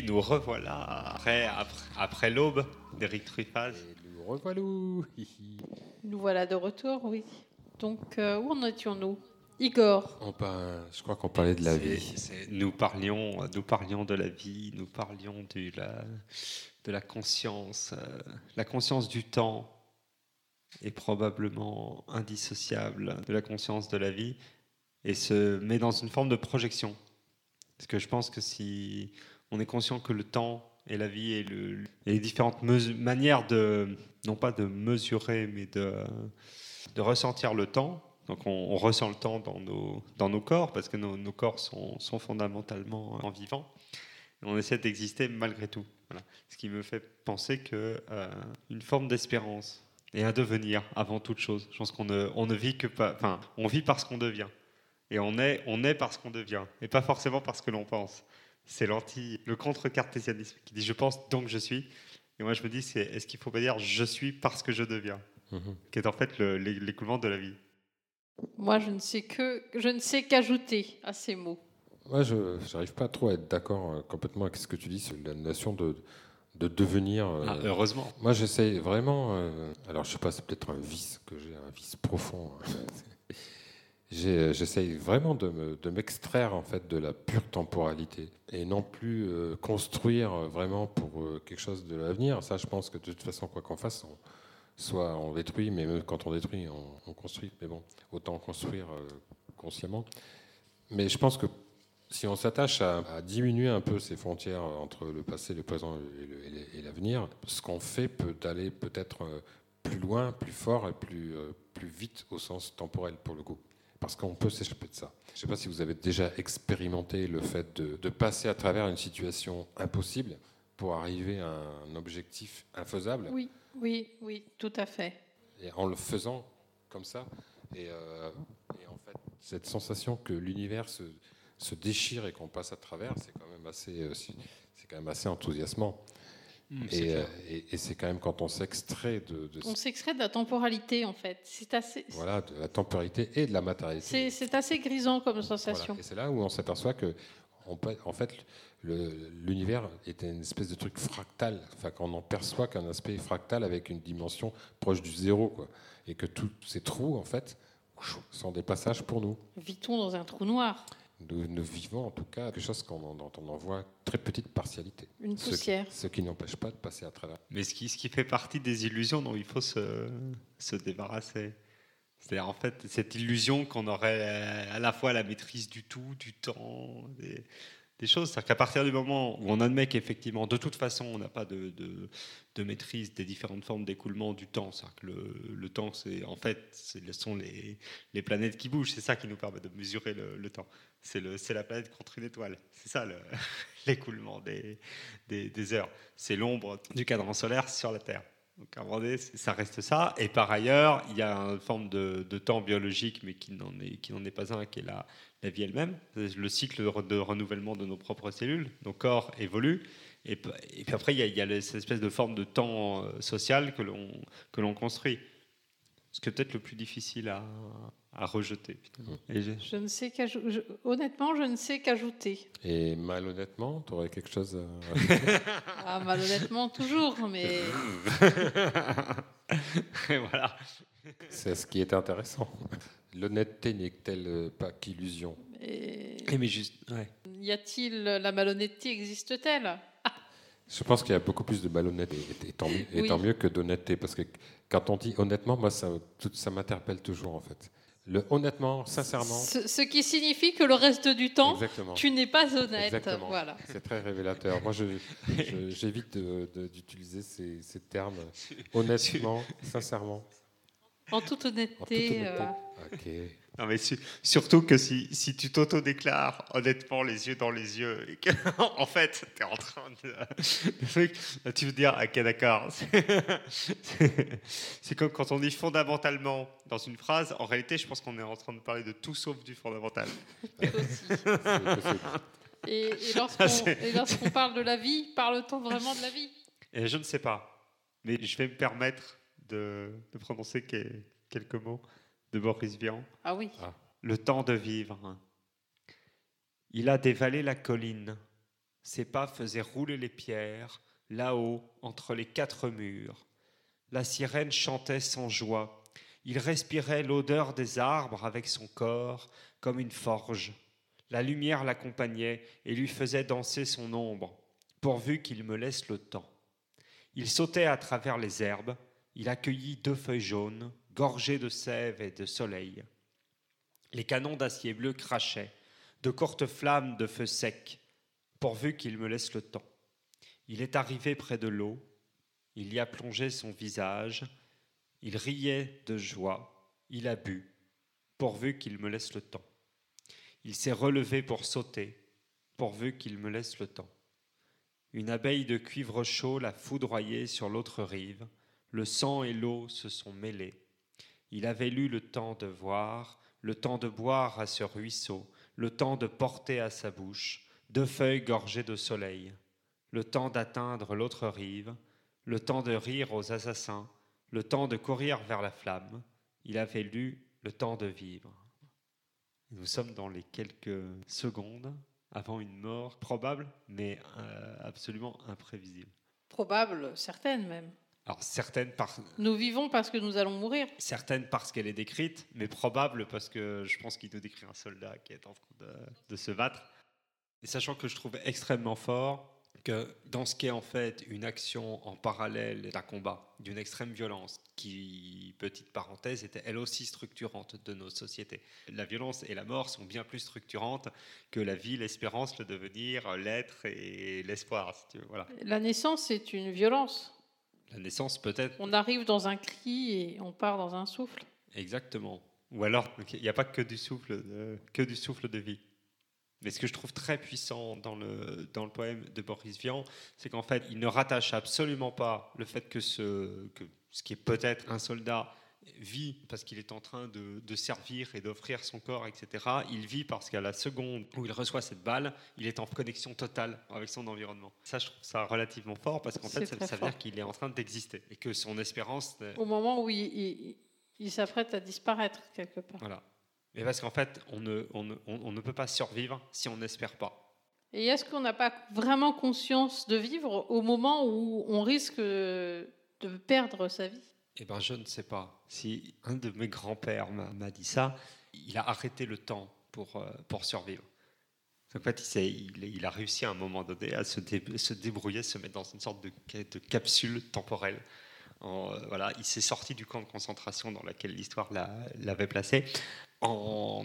Et nous revoilà après, après, après l'aube d'Éric Truffaz. Et nous revoilou. Nous voilà de retour, oui. Donc, euh, où en étions-nous Igor, On par- je crois qu'on parlait de la vie. nous, parlions, nous parlions de la vie, nous parlions de la, de la conscience. euh, la conscience du temps est probablement indissociable de la conscience de la vie et se met dans une forme de projection. Parce que je pense que si on est conscient que le temps et la vie et, le, et les différentes manières de, non pas de mesurer, mais de, ressentir le temps, donc on, ressent le temps dans nos, dans nos corps, parce que nos, corps sont, sont fondamentalement en vivant, on essaie d'exister malgré tout. Ce qui me fait penser que euh, forme d'espérance et un devenir avant toute chose. Je pense qu'on ne, on ne vit que pas, enfin, on vit parce qu'on devient. Et on est, on est parce qu'on devient, et pas forcément parce que l'on pense. C'est l'anti, le contre-cartésianisme qui dit je pense donc je suis. Et moi je me dis c'est est-ce qu'il faut pas dire je suis parce que je deviens, Mhm. qui est en fait le- l'é- l'écoulement de la vie. moi, je ne sais que, je ne sais qu'ajouter à ces mots. Moi, je n'arrive pas trop à être d'accord euh, complètement avec ce que tu dis sur la notion de, de devenir. euh, Ah, heureusement. Moi, j'essaye vraiment. euh, alors, je sais pas, c'est peut-être un vice que j'ai, un vice profond. J'ai- J'essaye vraiment de me- de m'extraire en fait de la pure temporalité et non plus euh, construire euh, vraiment pour euh, quelque chose de l'avenir. Ça, je pense que de toute façon, quoi qu'on fasse, soit on détruit, mais quand on détruit, on, on construit. Mais bon, autant construire euh, consciemment. Mais je pense que si on s'attache à, à diminuer un peu ces frontières entre le passé, le présent et l'avenir, ce qu'on fait peut aller peut-être euh, plus loin, plus fort et plus, euh, plus vite au sens temporel pour le coup. Parce qu'on peut s'échapper de ça. Je ne sais pas si vous avez déjà expérimenté le fait de, de passer à travers une situation impossible pour arriver à un objectif infaisable. Oui, oui, oui, tout à fait. Et en le faisant comme ça, et, euh, et en fait, cette sensation que l'univers se, se déchire et qu'on passe à travers, c'est quand même assez, euh, c'est quand même assez enthousiasmant. Et, euh, et- et c'est quand même quand on s'extrait de, de On s'extrait de la temporalité, en fait. C'est assez, voilà, de la temporalité et de la matérialité. c'est, c'est assez grisant comme Voilà. sensation. Et c'est là où on s'aperçoit que, on peut- en fait, le- l'univers est une espèce de truc fractal. Enfin, qu'on n'en perçoit qu'un aspect fractal avec une dimension proche du zéro, quoi. Et que tous ces trous, en fait, sont des passages pour nous. Vit-on dans un trou noir? Nous, nous vivons en tout cas quelque chose qu'on dont on en voit très petite partialité. Une Ce qui- poussière. Ce qui n'empêche pas de passer à travers. Mais ce qui, ce qui fait partie des illusions dont il faut se, se débarrasser. C'est-à-dire, en fait, cette illusion qu'on aurait à la fois la maîtrise du tout, du temps, des, choses. C'est-à-dire qu'à partir du moment où on admet qu'effectivement, de toute façon, on n'a pas de, maîtrise des différentes formes d'écoulement du temps. C'est-à-dire que le, temps, c'est en fait, ce sont les, planètes qui bougent. C'est ça qui nous permet de mesurer le, temps. C'est la planète contre une étoile. C'est ça le- l'écoulement des, heures. C'est l'ombre du cadran solaire sur la Terre. Donc à un moment donné, ça reste ça. Et par ailleurs, il y a une forme de, temps biologique, mais qui n'en est, est pas un, qui est la, la vie elle-même. C'est Le cycle de, re- de renouvellement de nos propres cellules. Nos corps évoluent. Et, puis après, il y a, il y a le- cette espèce de forme de temps euh, social que l'on, que l'on construit. Ce qui est peut-être le plus difficile à, à rejeter. Et j'ai- Je ne sais je- Honnêtement, je ne sais qu'ajouter. Et malhonnêtement, tu aurais quelque chose à... Ah, malhonnêtement, toujours, mais Et voilà. C'est ce qui est intéressant. L'honnêteté n'est-elle euh, pas qu'illusion? Et- Et mais juste, ouais. y a-t-il la malhonnêteté existe-t-elle? Je pense qu'il y a beaucoup plus de malhonnêteté, et, tant mieux, et Oui. tant mieux que d'honnêteté, parce que quand on dit honnêtement, moi, ça, m'interpelle toujours, en fait. Le honnêtement, sincèrement, ce, ce qui signifie que le reste du temps, exactement. tu n'es pas honnête. Exactement. Voilà. C'est très révélateur. Moi, je- je- j'évite d'utiliser ces, ces termes honnêtement, sincèrement. En toute en toute honnêteté. euh, Ok. Non, mais su- surtout que si, si tu t'auto-déclares honnêtement les yeux dans les yeux et que, en fait, tu es en train de. tu veux dire, ok, d'accord. C'est c'est comme quand on dit fondamentalement dans une phrase, en réalité, je pense qu'on est en train de parler de tout sauf du fondamental. Et, et Ah, lorsqu'on et lorsqu'on parle de la vie, parle-t-on vraiment de la vie? Et je ne sais pas, mais je vais me permettre de, de prononcer que- quelques mots de Boris Vian. Ah oui. Le temps de vivre. Il a dévalé la colline, Ses pas faisaient rouler les pierres, là-haut, entre les quatre murs. La sirène chantait sans joie. Il respirait l'odeur des arbres avec son corps, comme une forge. La lumière l'accompagnait et lui faisait danser son ombre, pourvu qu'il me laisse le temps. Il sautait à travers les herbes, il accueillit deux feuilles jaunes, gorgées de sève et de soleil. Les canons d'acier bleu crachaient, de courtes flammes de feu sec, pourvu qu'il me laisse le temps. Il est arrivé près de l'eau, il y a plongé son visage, il riait de joie, il a bu, pourvu qu'il me laisse le temps. Il s'est relevé pour sauter, pourvu qu'il me laisse le temps. Une abeille de cuivre chaud l'a foudroyé sur l'autre rive, le sang et l'eau se sont mêlés. Il avait eu le temps de voir, le temps de boire à ce ruisseau, le temps de porter à sa bouche deux feuilles gorgées de soleil, le temps d'atteindre l'autre rive, le temps de rire aux assassins, le temps de courir vers la flamme. Il avait lu le temps de vivre. Nous sommes dans les quelques secondes avant une mort probable, mais euh, absolument imprévisible. Probable, certaine même. Alors certaines, par- Nous vivons parce que nous allons mourir. certaines parce qu'elle est décrite, mais probable parce que je pense qu'il nous décrit un soldat qui est en train de, de se battre. Et sachant que je trouve extrêmement fort que dans ce qui est en fait une action en parallèle d'un combat, d'une extrême violence, qui, petite parenthèse, était elle aussi structurante de nos sociétés. La violence et la mort sont bien plus structurantes que la vie, l'espérance, le devenir, l'être et l'espoir. si. Voilà. La naissance, c'est une violence. La naissance peut-être On arrive dans un cri et on part dans un souffle. Exactement. Ou alors, il n'y a pas que du souffle de, que du souffle de vie. Mais ce que je trouve très puissant dans le, dans le poème de Boris Vian, c'est qu'en fait, il ne rattache absolument pas le fait que ce, que ce qui est peut-être un soldat vit parce qu'il est en train de, de servir et d'offrir son corps, etc. Il vit parce qu'à la seconde où il reçoit cette balle, il est en connexion totale avec son environnement. Ça, je trouve ça relativement fort parce qu'en fait, ça, veut dire qu'il est en train d'exister et que son espérance Au moment où il, il- il s'apprête à disparaître quelque part. Voilà. Mais parce qu'en fait, on ne, on, ne, on- on ne peut pas survivre si on n'espère pas. Et est-ce qu'on n'a pas vraiment conscience de vivre au moment où on risque de perdre sa vie? Eh bien, je ne sais pas. Si un de mes grands-pères m'a dit ça, il a arrêté le temps pour, euh, pour survivre. En fait, il, a réussi à un moment donné à se, dé- se débrouiller, se mettre dans une sorte de, ca- de capsule temporelle. Euh, voilà, il s'est sorti du camp de concentration dans lequel l'histoire l'a- l'avait placé en,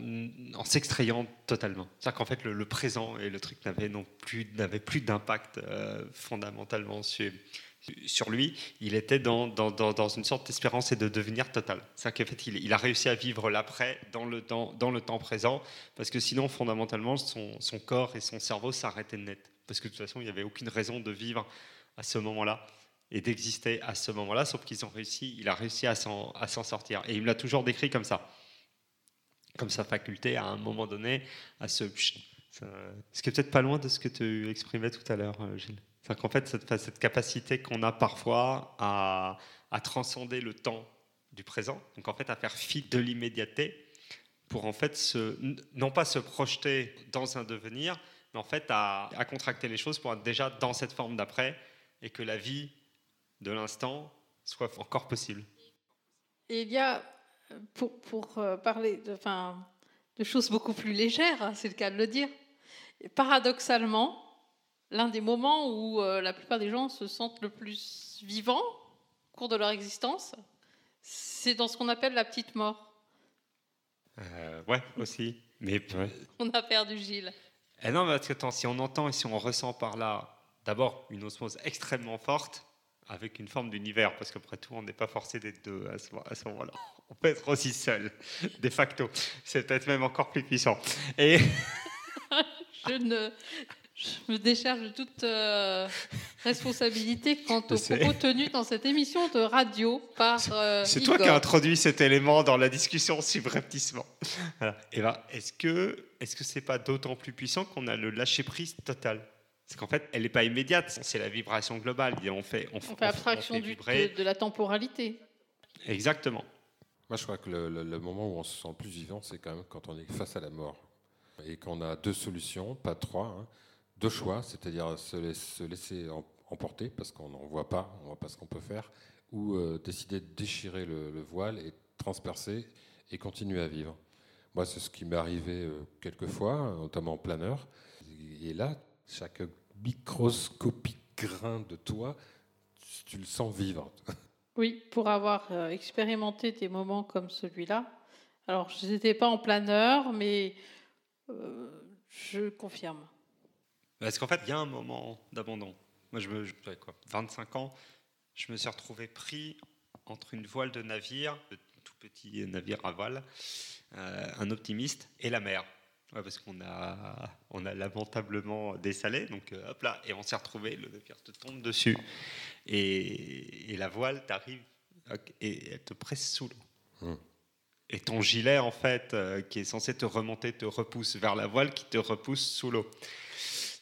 s'extrayant totalement. C'est-à-dire qu'en fait, le, présent et le truc n'avaient plus, plus d'impact euh, fondamentalement sur, sur lui. Il était dans, dans, dans, une sorte d'espérance et de devenir total. C'est-à-dire qu'en fait, il, a réussi à vivre l'après dans le, temps, dans le temps présent, parce que sinon, fondamentalement, son, son corps et son cerveau s'arrêtaient net. Parce que de toute façon, il n'y avait aucune raison de vivre à ce moment-là et d'exister à ce moment-là, sauf qu'ils ont réussi, il a réussi à s'en, à s'en sortir. Et il me l'a toujours décrit comme ça, comme sa faculté à un moment donné à se... Ce qui est peut-être pas loin de ce que tu exprimais tout à l'heure, euh, Gilles. C'est qu'en fait, cette, capacité qu'on a parfois à, transcender le temps du présent, donc en fait à faire fi de l'immédiateté, pour en fait non pas se projeter dans un devenir, mais en fait à, contracter les choses pour être déjà dans cette forme d'après et que la vie de l'instant soit encore possible. Il y a, pour, pour euh, parler de, enfin, de choses beaucoup plus légères, hein, c'est le cas de le dire, paradoxalement, l'un des moments où euh, la plupart des gens se sentent le plus vivants au cours de leur existence, c'est dans ce qu'on appelle la petite mort. Euh, ouais, aussi. Mais. On a perdu Gilles. Eh non, mais parce que attends, si on entend et si on ressent par là, d'abord, une osmose extrêmement forte, avec une forme d'univers, parce qu'après tout, on n'est pas forcé d'être deux à ce, à ce moment-là. On peut être aussi seul, de facto. C'est peut-être même encore plus puissant. Et Je, ne, je me décharge de toute euh, responsabilité quant aux propos tenus dans cette émission de radio par euh, c'est toi qui as introduit cet élément dans la discussion subrepticement. Voilà. Et ben, est-ce que est-ce que c'est pas d'autant plus puissant qu'on a le lâcher prise total? Parce qu'en fait, elle n'est pas immédiate. C'est la vibration globale. Et on fait on, On fait abstraction fait du- vibrer. de, de la temporalité. Exactement. Moi, je crois que le, le- le moment où on se sent le plus vivant, c'est quand même quand on est face à la mort. Et qu'on a deux solutions, pas trois. hein. Deux choix, c'est-à-dire se, laiss- se laisser em- emporter parce qu'on n'en voit pas, on voit pas ce qu'on peut faire, ou euh, décider de déchirer le, le voile et transpercer et continuer à vivre. Moi, c'est ce qui m'est arrivé euh, quelques fois, notamment en planeur. Et là, chaque microscopique grain de toi, tu- le sens vivre. Oui, pour avoir euh, expérimenté des moments comme celui-là. Alors, je n'étais pas en planeur, mais je confirme. Parce qu'en fait, il y a un moment d'abandon. Moi, je me, je- j'avais quoi, 25 ans, je me suis retrouvé pris entre une voile de navire, de tout petit navire à voile, euh, un optimiste et la mer. Ouais, parce qu'on a, on a lamentablement dessalé, donc euh, hop là, et on s'est retrouvé, le navire te tombe dessus, et, et la voile t'arrive et elle te presse sous l'eau. Hmm. Et ton gilet, en fait, euh, qui est censé te remonter, te repousse vers la voile qui te repousse sous l'eau.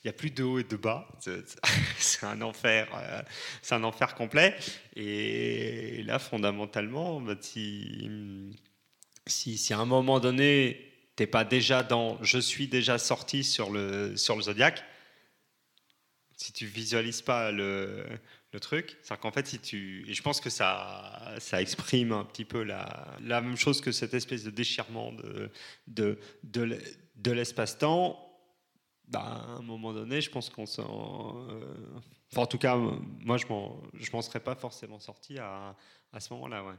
Il n'y a plus de haut et de bas. C'est un enfer. euh, C'est un enfer complet. Et là, fondamentalement, bah, si, si, si à un moment donné, t'es pas déjà dans je suis déjà sorti sur le, sur le zodiaque, si tu visualises pas le, le truc, c'est qu'en fait, si tu. Et je pense que ça, ça exprime un petit peu la, la même chose que cette espèce de déchirement de, de, de, de l'espace-temps. Bah, à un moment donné, je pense qu'on s'en. euh, enfin, en tout cas, moi, je je m'en serais pas forcément sorti à, à ce moment-là, ouais.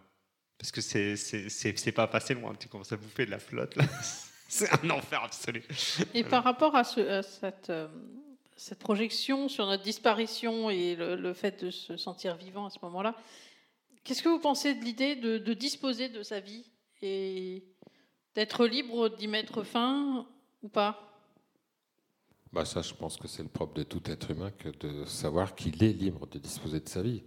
Parce que c'est, pas passé loin. Tu commences à bouffer de la flotte. C'est un enfer absolu. Et par rapport à, ce- à cette, euh, cette projection sur notre disparition et le, fait de se sentir vivant à ce moment-là, qu'est-ce que vous pensez de l'idée de disposer de sa vie et d'être libre d'y mettre fin ou pas? Bah ça, je pense que c'est le propre de tout être humain que de savoir qu'il est libre de disposer de sa vie.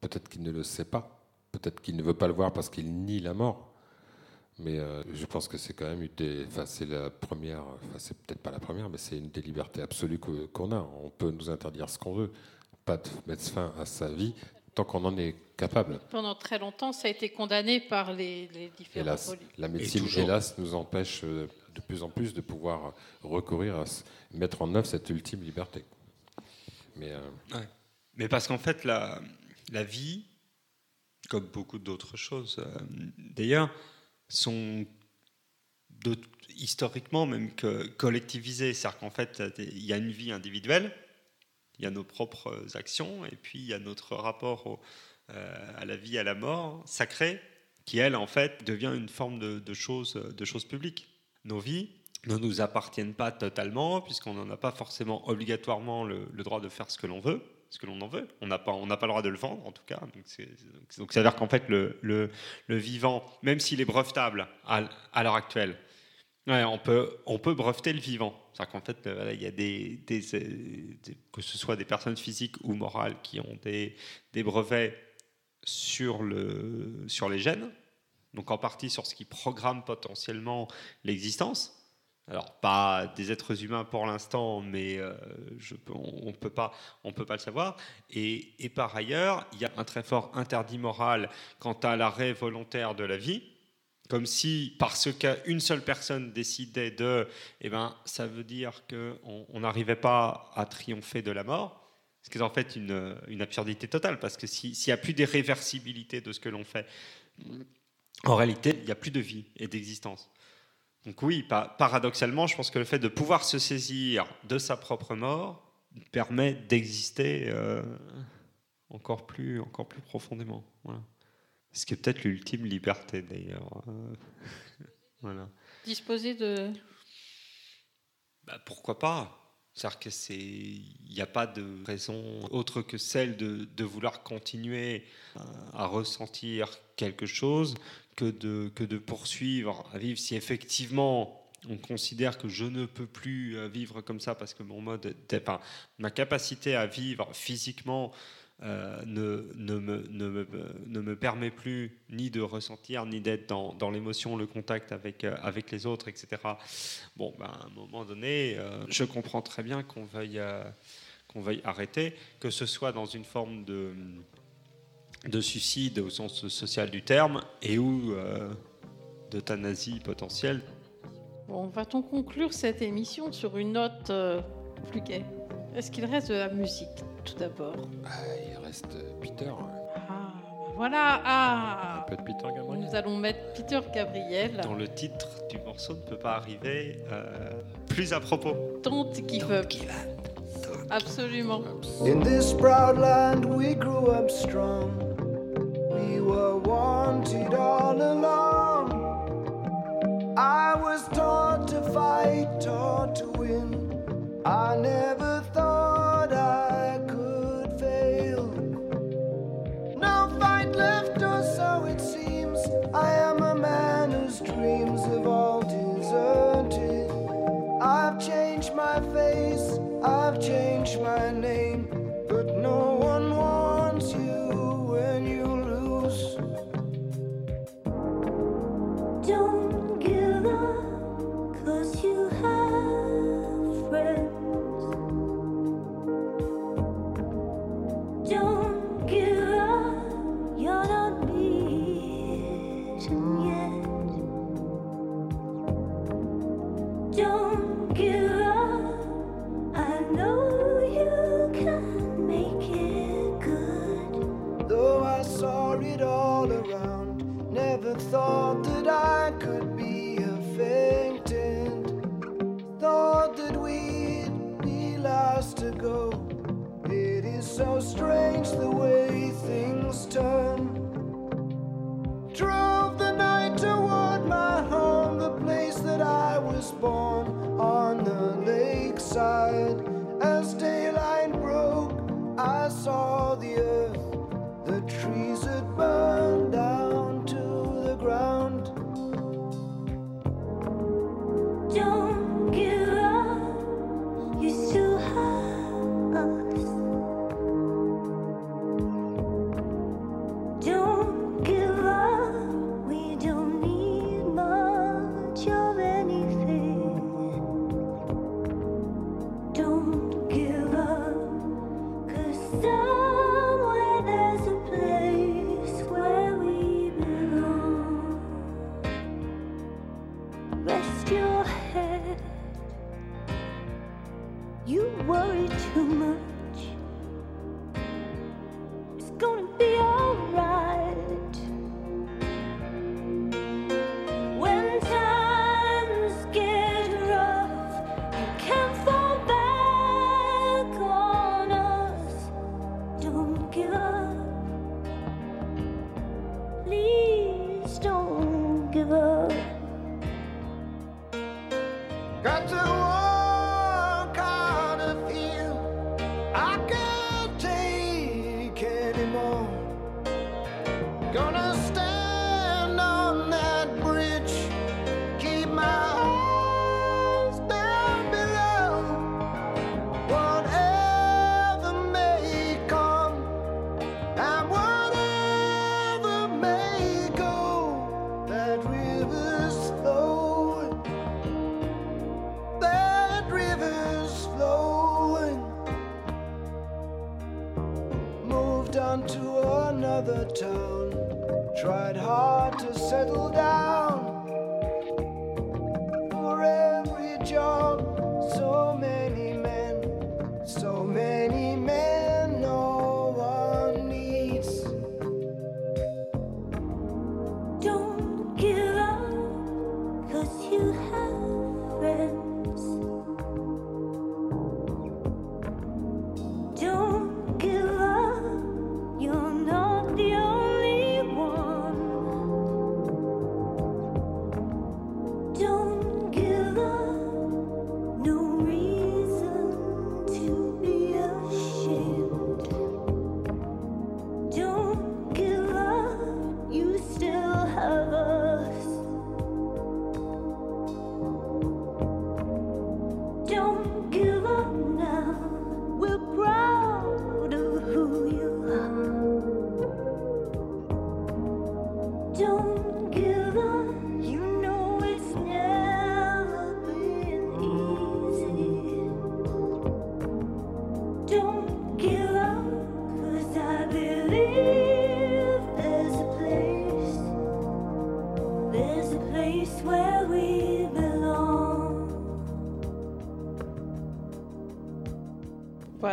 Peut-être qu'il ne le sait pas, peut-être qu'il ne veut pas le voir parce qu'il nie la mort. Mais euh, je pense que c'est quand même une des, enfin c'est la première, enfin c'est peut-être pas la première, mais c'est une des libertés absolues qu'on a. On peut nous interdire ce qu'on veut, pas de mettre fin à sa vie tant qu'on en est capable. Pendant très longtemps, ça a été condamné par les, les différents Hélas, la médecine, hélas, nous empêche euh, de plus en plus de pouvoir recourir à mettre en œuvre cette ultime liberté. Mais euh, parce qu'en fait, la, vie, comme beaucoup d'autres choses euh, d'ailleurs, sont historiquement même collectivisées. C'est-à-dire qu'en fait, il y a une vie individuelle, il y a nos propres actions, et puis il y a notre rapport euh, à la vie, à la mort sacrée, qui elle, en fait, devient une forme de, de chose, de chose publique. Nos vies ne nous appartiennent pas totalement, puisqu'on n'en a pas forcément obligatoirement le, droit de faire ce que l'on veut, ce que l'on en veut. On n'a pas, pas le droit de le vendre, en tout cas. Donc, c'est- donc, ça veut dire qu'en fait, le, le, vivant, même s'il est brevetable à, à l'heure actuelle, ouais, on, peut, on peut breveter le vivant. C'est-à-dire qu'en fait, euh, il y a des, des- euh, des- que ce soit des personnes physiques ou morales qui ont des, des brevets sur, le, sur les gènes, donc en partie sur ce qui programme potentiellement l'existence. Alors pas des êtres humains pour l'instant, mais euh, je peux- on ne peut pas, le savoir. Et, par ailleurs, il y a un très fort interdit moral quant à l'arrêt volontaire de la vie, comme si parce qu'une seule personne décidait de, eh ben, ça veut dire qu'on on n'arrivait pas à triompher de la mort. Ce qui est en fait une, absurdité totale, parce que si- s'il n'y a plus d'irréversibilité de ce que l'on fait, en réalité, il n'y a plus de vie et d'existence. Donc oui, pa- paradoxalement, je pense que le fait de pouvoir se saisir de sa propre mort permet d'exister euh, encore, plus, encore plus profondément. Voilà. Ce qui est peut-être l'ultime liberté d'ailleurs. euh, voilà. Disposer de. Bah, pourquoi pas? C'est-à-dire que il n'y a pas de raison autre que celle de, vouloir continuer à, à ressentir quelque chose que de, que de poursuivre à vivre. Si effectivement on considère que je ne peux plus euh, vivre comme ça parce que mon mode, d'e- enfin, ma capacité à vivre physiquement euh, ne, ne, me, ne, me, ne, me, permet plus ni de ressentir, ni d'être dans, dans l'émotion, le contact avec, euh, avec les autres, etc. Bon, ben, à un moment donné, euh, je comprends très bien qu'on veuille, veuille arrêter, que ce soit dans une forme de, de suicide au sens social du terme et ou d'euthanasie potentielle. Bon, va-t-on conclure cette émission sur une note plus gaie? Est-ce qu'il reste de la musique? tout d'abord ah, Il reste euh, Peter. Ah, bah voilà ah, Un peu de Peter Gabriel. Nous allons mettre Peter Gabriel. Dans le titre du morceau ne peut pas arriver euh, plus à propos. Tant qu'il veut. Absolument. In this proud land we grew up strong. We were wanted all along. I was taught to fight, taught to win. I never my name.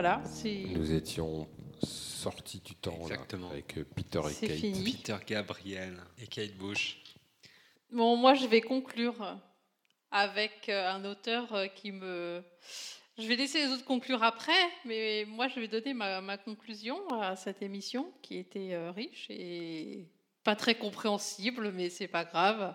Voilà, Nous étions sortis du temps là, avec euh, Peter et Kate. fini. Peter Gabriel et Kate Bush. Bon, moi, je vais conclure avec euh, un auteur euh, qui me. Je vais laisser les autres conclure après, mais moi, je vais donner ma, ma conclusion à cette émission qui était euh, riche et pas très compréhensible, mais c'est pas grave.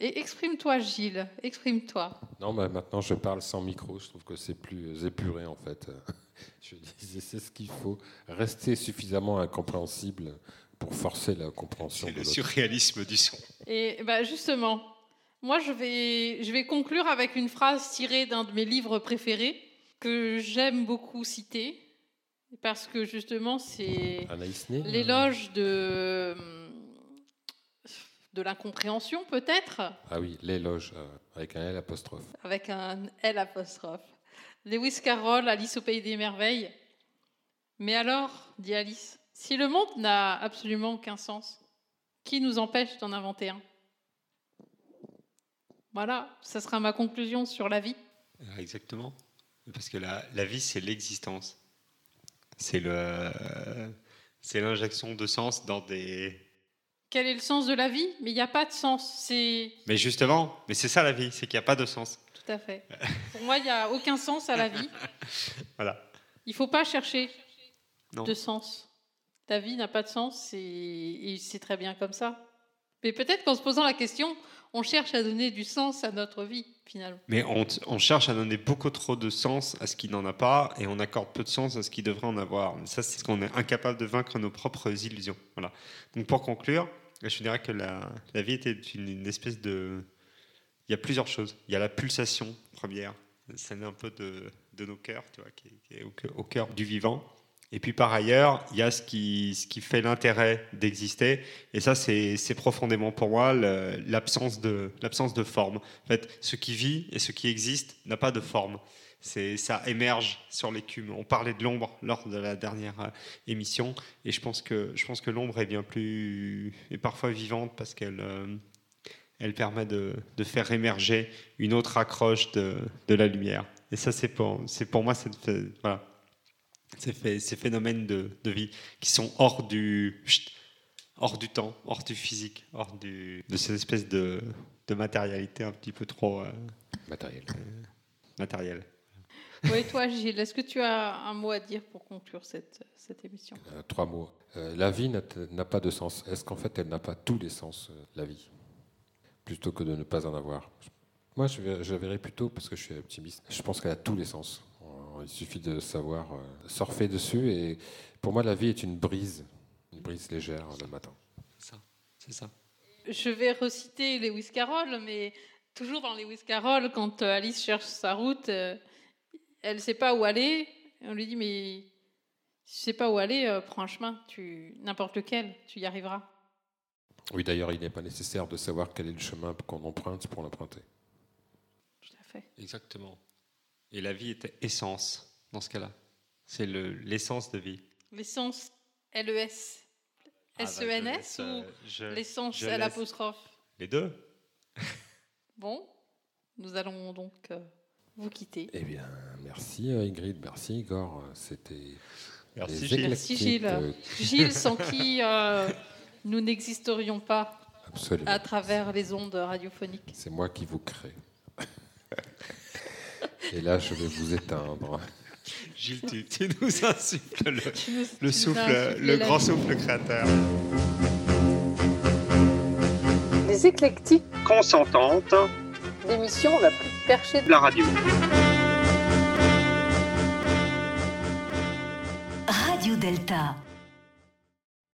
Et exprime-toi, Gilles, exprime-toi. Non, mais maintenant je parle sans micro. Je trouve que c'est plus épuré en fait. Je disais, c'est ce qu'il faut. Rester suffisamment incompréhensible pour forcer la compréhension C'est de le surréalisme du son. Et bah, justement, moi, je vais, je vais conclure avec une phrase tirée d'un de mes livres préférés que j'aime beaucoup citer parce que justement, c'est. L'éloge de, de l'incompréhension, peut-être, Ah oui, l'éloge euh, avec un L apostrophe. avec un L apostrophe. Lewis Carroll, Alice au Pays des Merveilles. Mais alors, dit Alice, si le monde n'a absolument aucun sens, qui nous empêche d'en inventer un? Voilà, ça sera ma conclusion sur la vie. Ah, Exactement. Parce que la, la vie, c'est l'existence. C'est le, c'est l'injection de sens dans des. Quel est le sens de la vie Mais il n'y a pas de sens. C'est Mais justement, mais c'est ça la vie, c'est qu'il n'y a pas de sens. tout à fait. Pour moi, il n'y a aucun sens à la vie. Voilà. Il ne faut pas chercher Non. de sens. Ta vie n'a pas de sens et, et c'est très bien comme ça. Mais peut-être qu'en se posant la question, on cherche à donner du sens à notre vie, finalement. Mais on, on cherche à donner beaucoup trop de sens à ce qui n'en a pas et on accorde peu de sens à ce qui devrait en avoir. Mais ça, c'est ce qu'on est incapable de vaincre nos propres illusions. Voilà. Donc pour conclure, je dirais que la, la vie était une, espèce de... Il y a plusieurs choses. Il y a la pulsation première, celle un peu de, de nos cœurs, tu vois, qui, est- est au, cœur- du vivant. Et puis par ailleurs, il y a ce qui, ce qui fait l'intérêt d'exister. Et ça, c'est profondément pour moi l'absence de, de forme. En fait, ce qui vit et ce qui existe n'a pas de forme. C'est, ça émerge sur l'écume. On parlait de l'ombre lors de la dernière euh, émission, et je pense que, je pense que l'ombre est bien plus, est parfois vivante parce qu'elle, euh, elle permet de, de faire émerger une autre accroche de, de la lumière. Et ça, c'est pour, c'est pour moi, cette, voilà, ces, phé- ces phénomènes de, de vie qui sont hors du, hors du temps, hors du physique, hors du, de cette espèce de, de matérialité un petit peu trop euh, Matériel. matérielle. Oui, toi, Gilles, est-ce que tu as un mot à dire pour conclure cette, cette émission? Euh, trois mots. Euh, la vie n'a pas de sens. Est-ce qu'en fait, elle n'a pas tous les sens, euh, la vie? Plutôt que de ne pas en avoir. Moi, je, je verrais plutôt, parce que je suis optimiste, je pense qu'elle a tous les sens. Il suffit de savoir euh, surfer dessus. Et pour moi, la vie est une brise, une brise légère le matin. Ça, c'est ça. Je vais reciter Lewis Carroll, mais toujours dans Lewis Carroll, quand Alice cherche sa route, euh, elle ne sait pas où aller. Et on lui dit, mais si tu sais pas où aller, euh, prends un chemin, tu n'importe lequel, tu y arriveras. Oui, d'ailleurs, il n'est pas nécessaire de savoir quel est le chemin qu'on emprunte pour l'emprunter. Tout à fait. Exactement. Et la vie était essence dans ce cas-là. C'est le- l'essence de vie. L'essence, L-E-S. Ah bah, je S-E-N-S laisse, euh, je- ou l'essence je à l'apostrophe? Les deux. Bon, nous allons donc euh, vous quitter. Eh bien, merci euh, Ingrid, merci Igor. Euh, C'était. Merci, les Gilles. Merci Gilles. euh, Gilles, sans qui euh, nous n'existerions pas Absolument. à travers les ondes radiophoniques. C'est moi qui vous crée. Et là, je vais vous éteindre. Gilles, tu, tu nous insuffles le, souffle, le grand vie. souffle créateur. Les éclectiques, Consentante l'émission la plus de la radio. Radio Delta.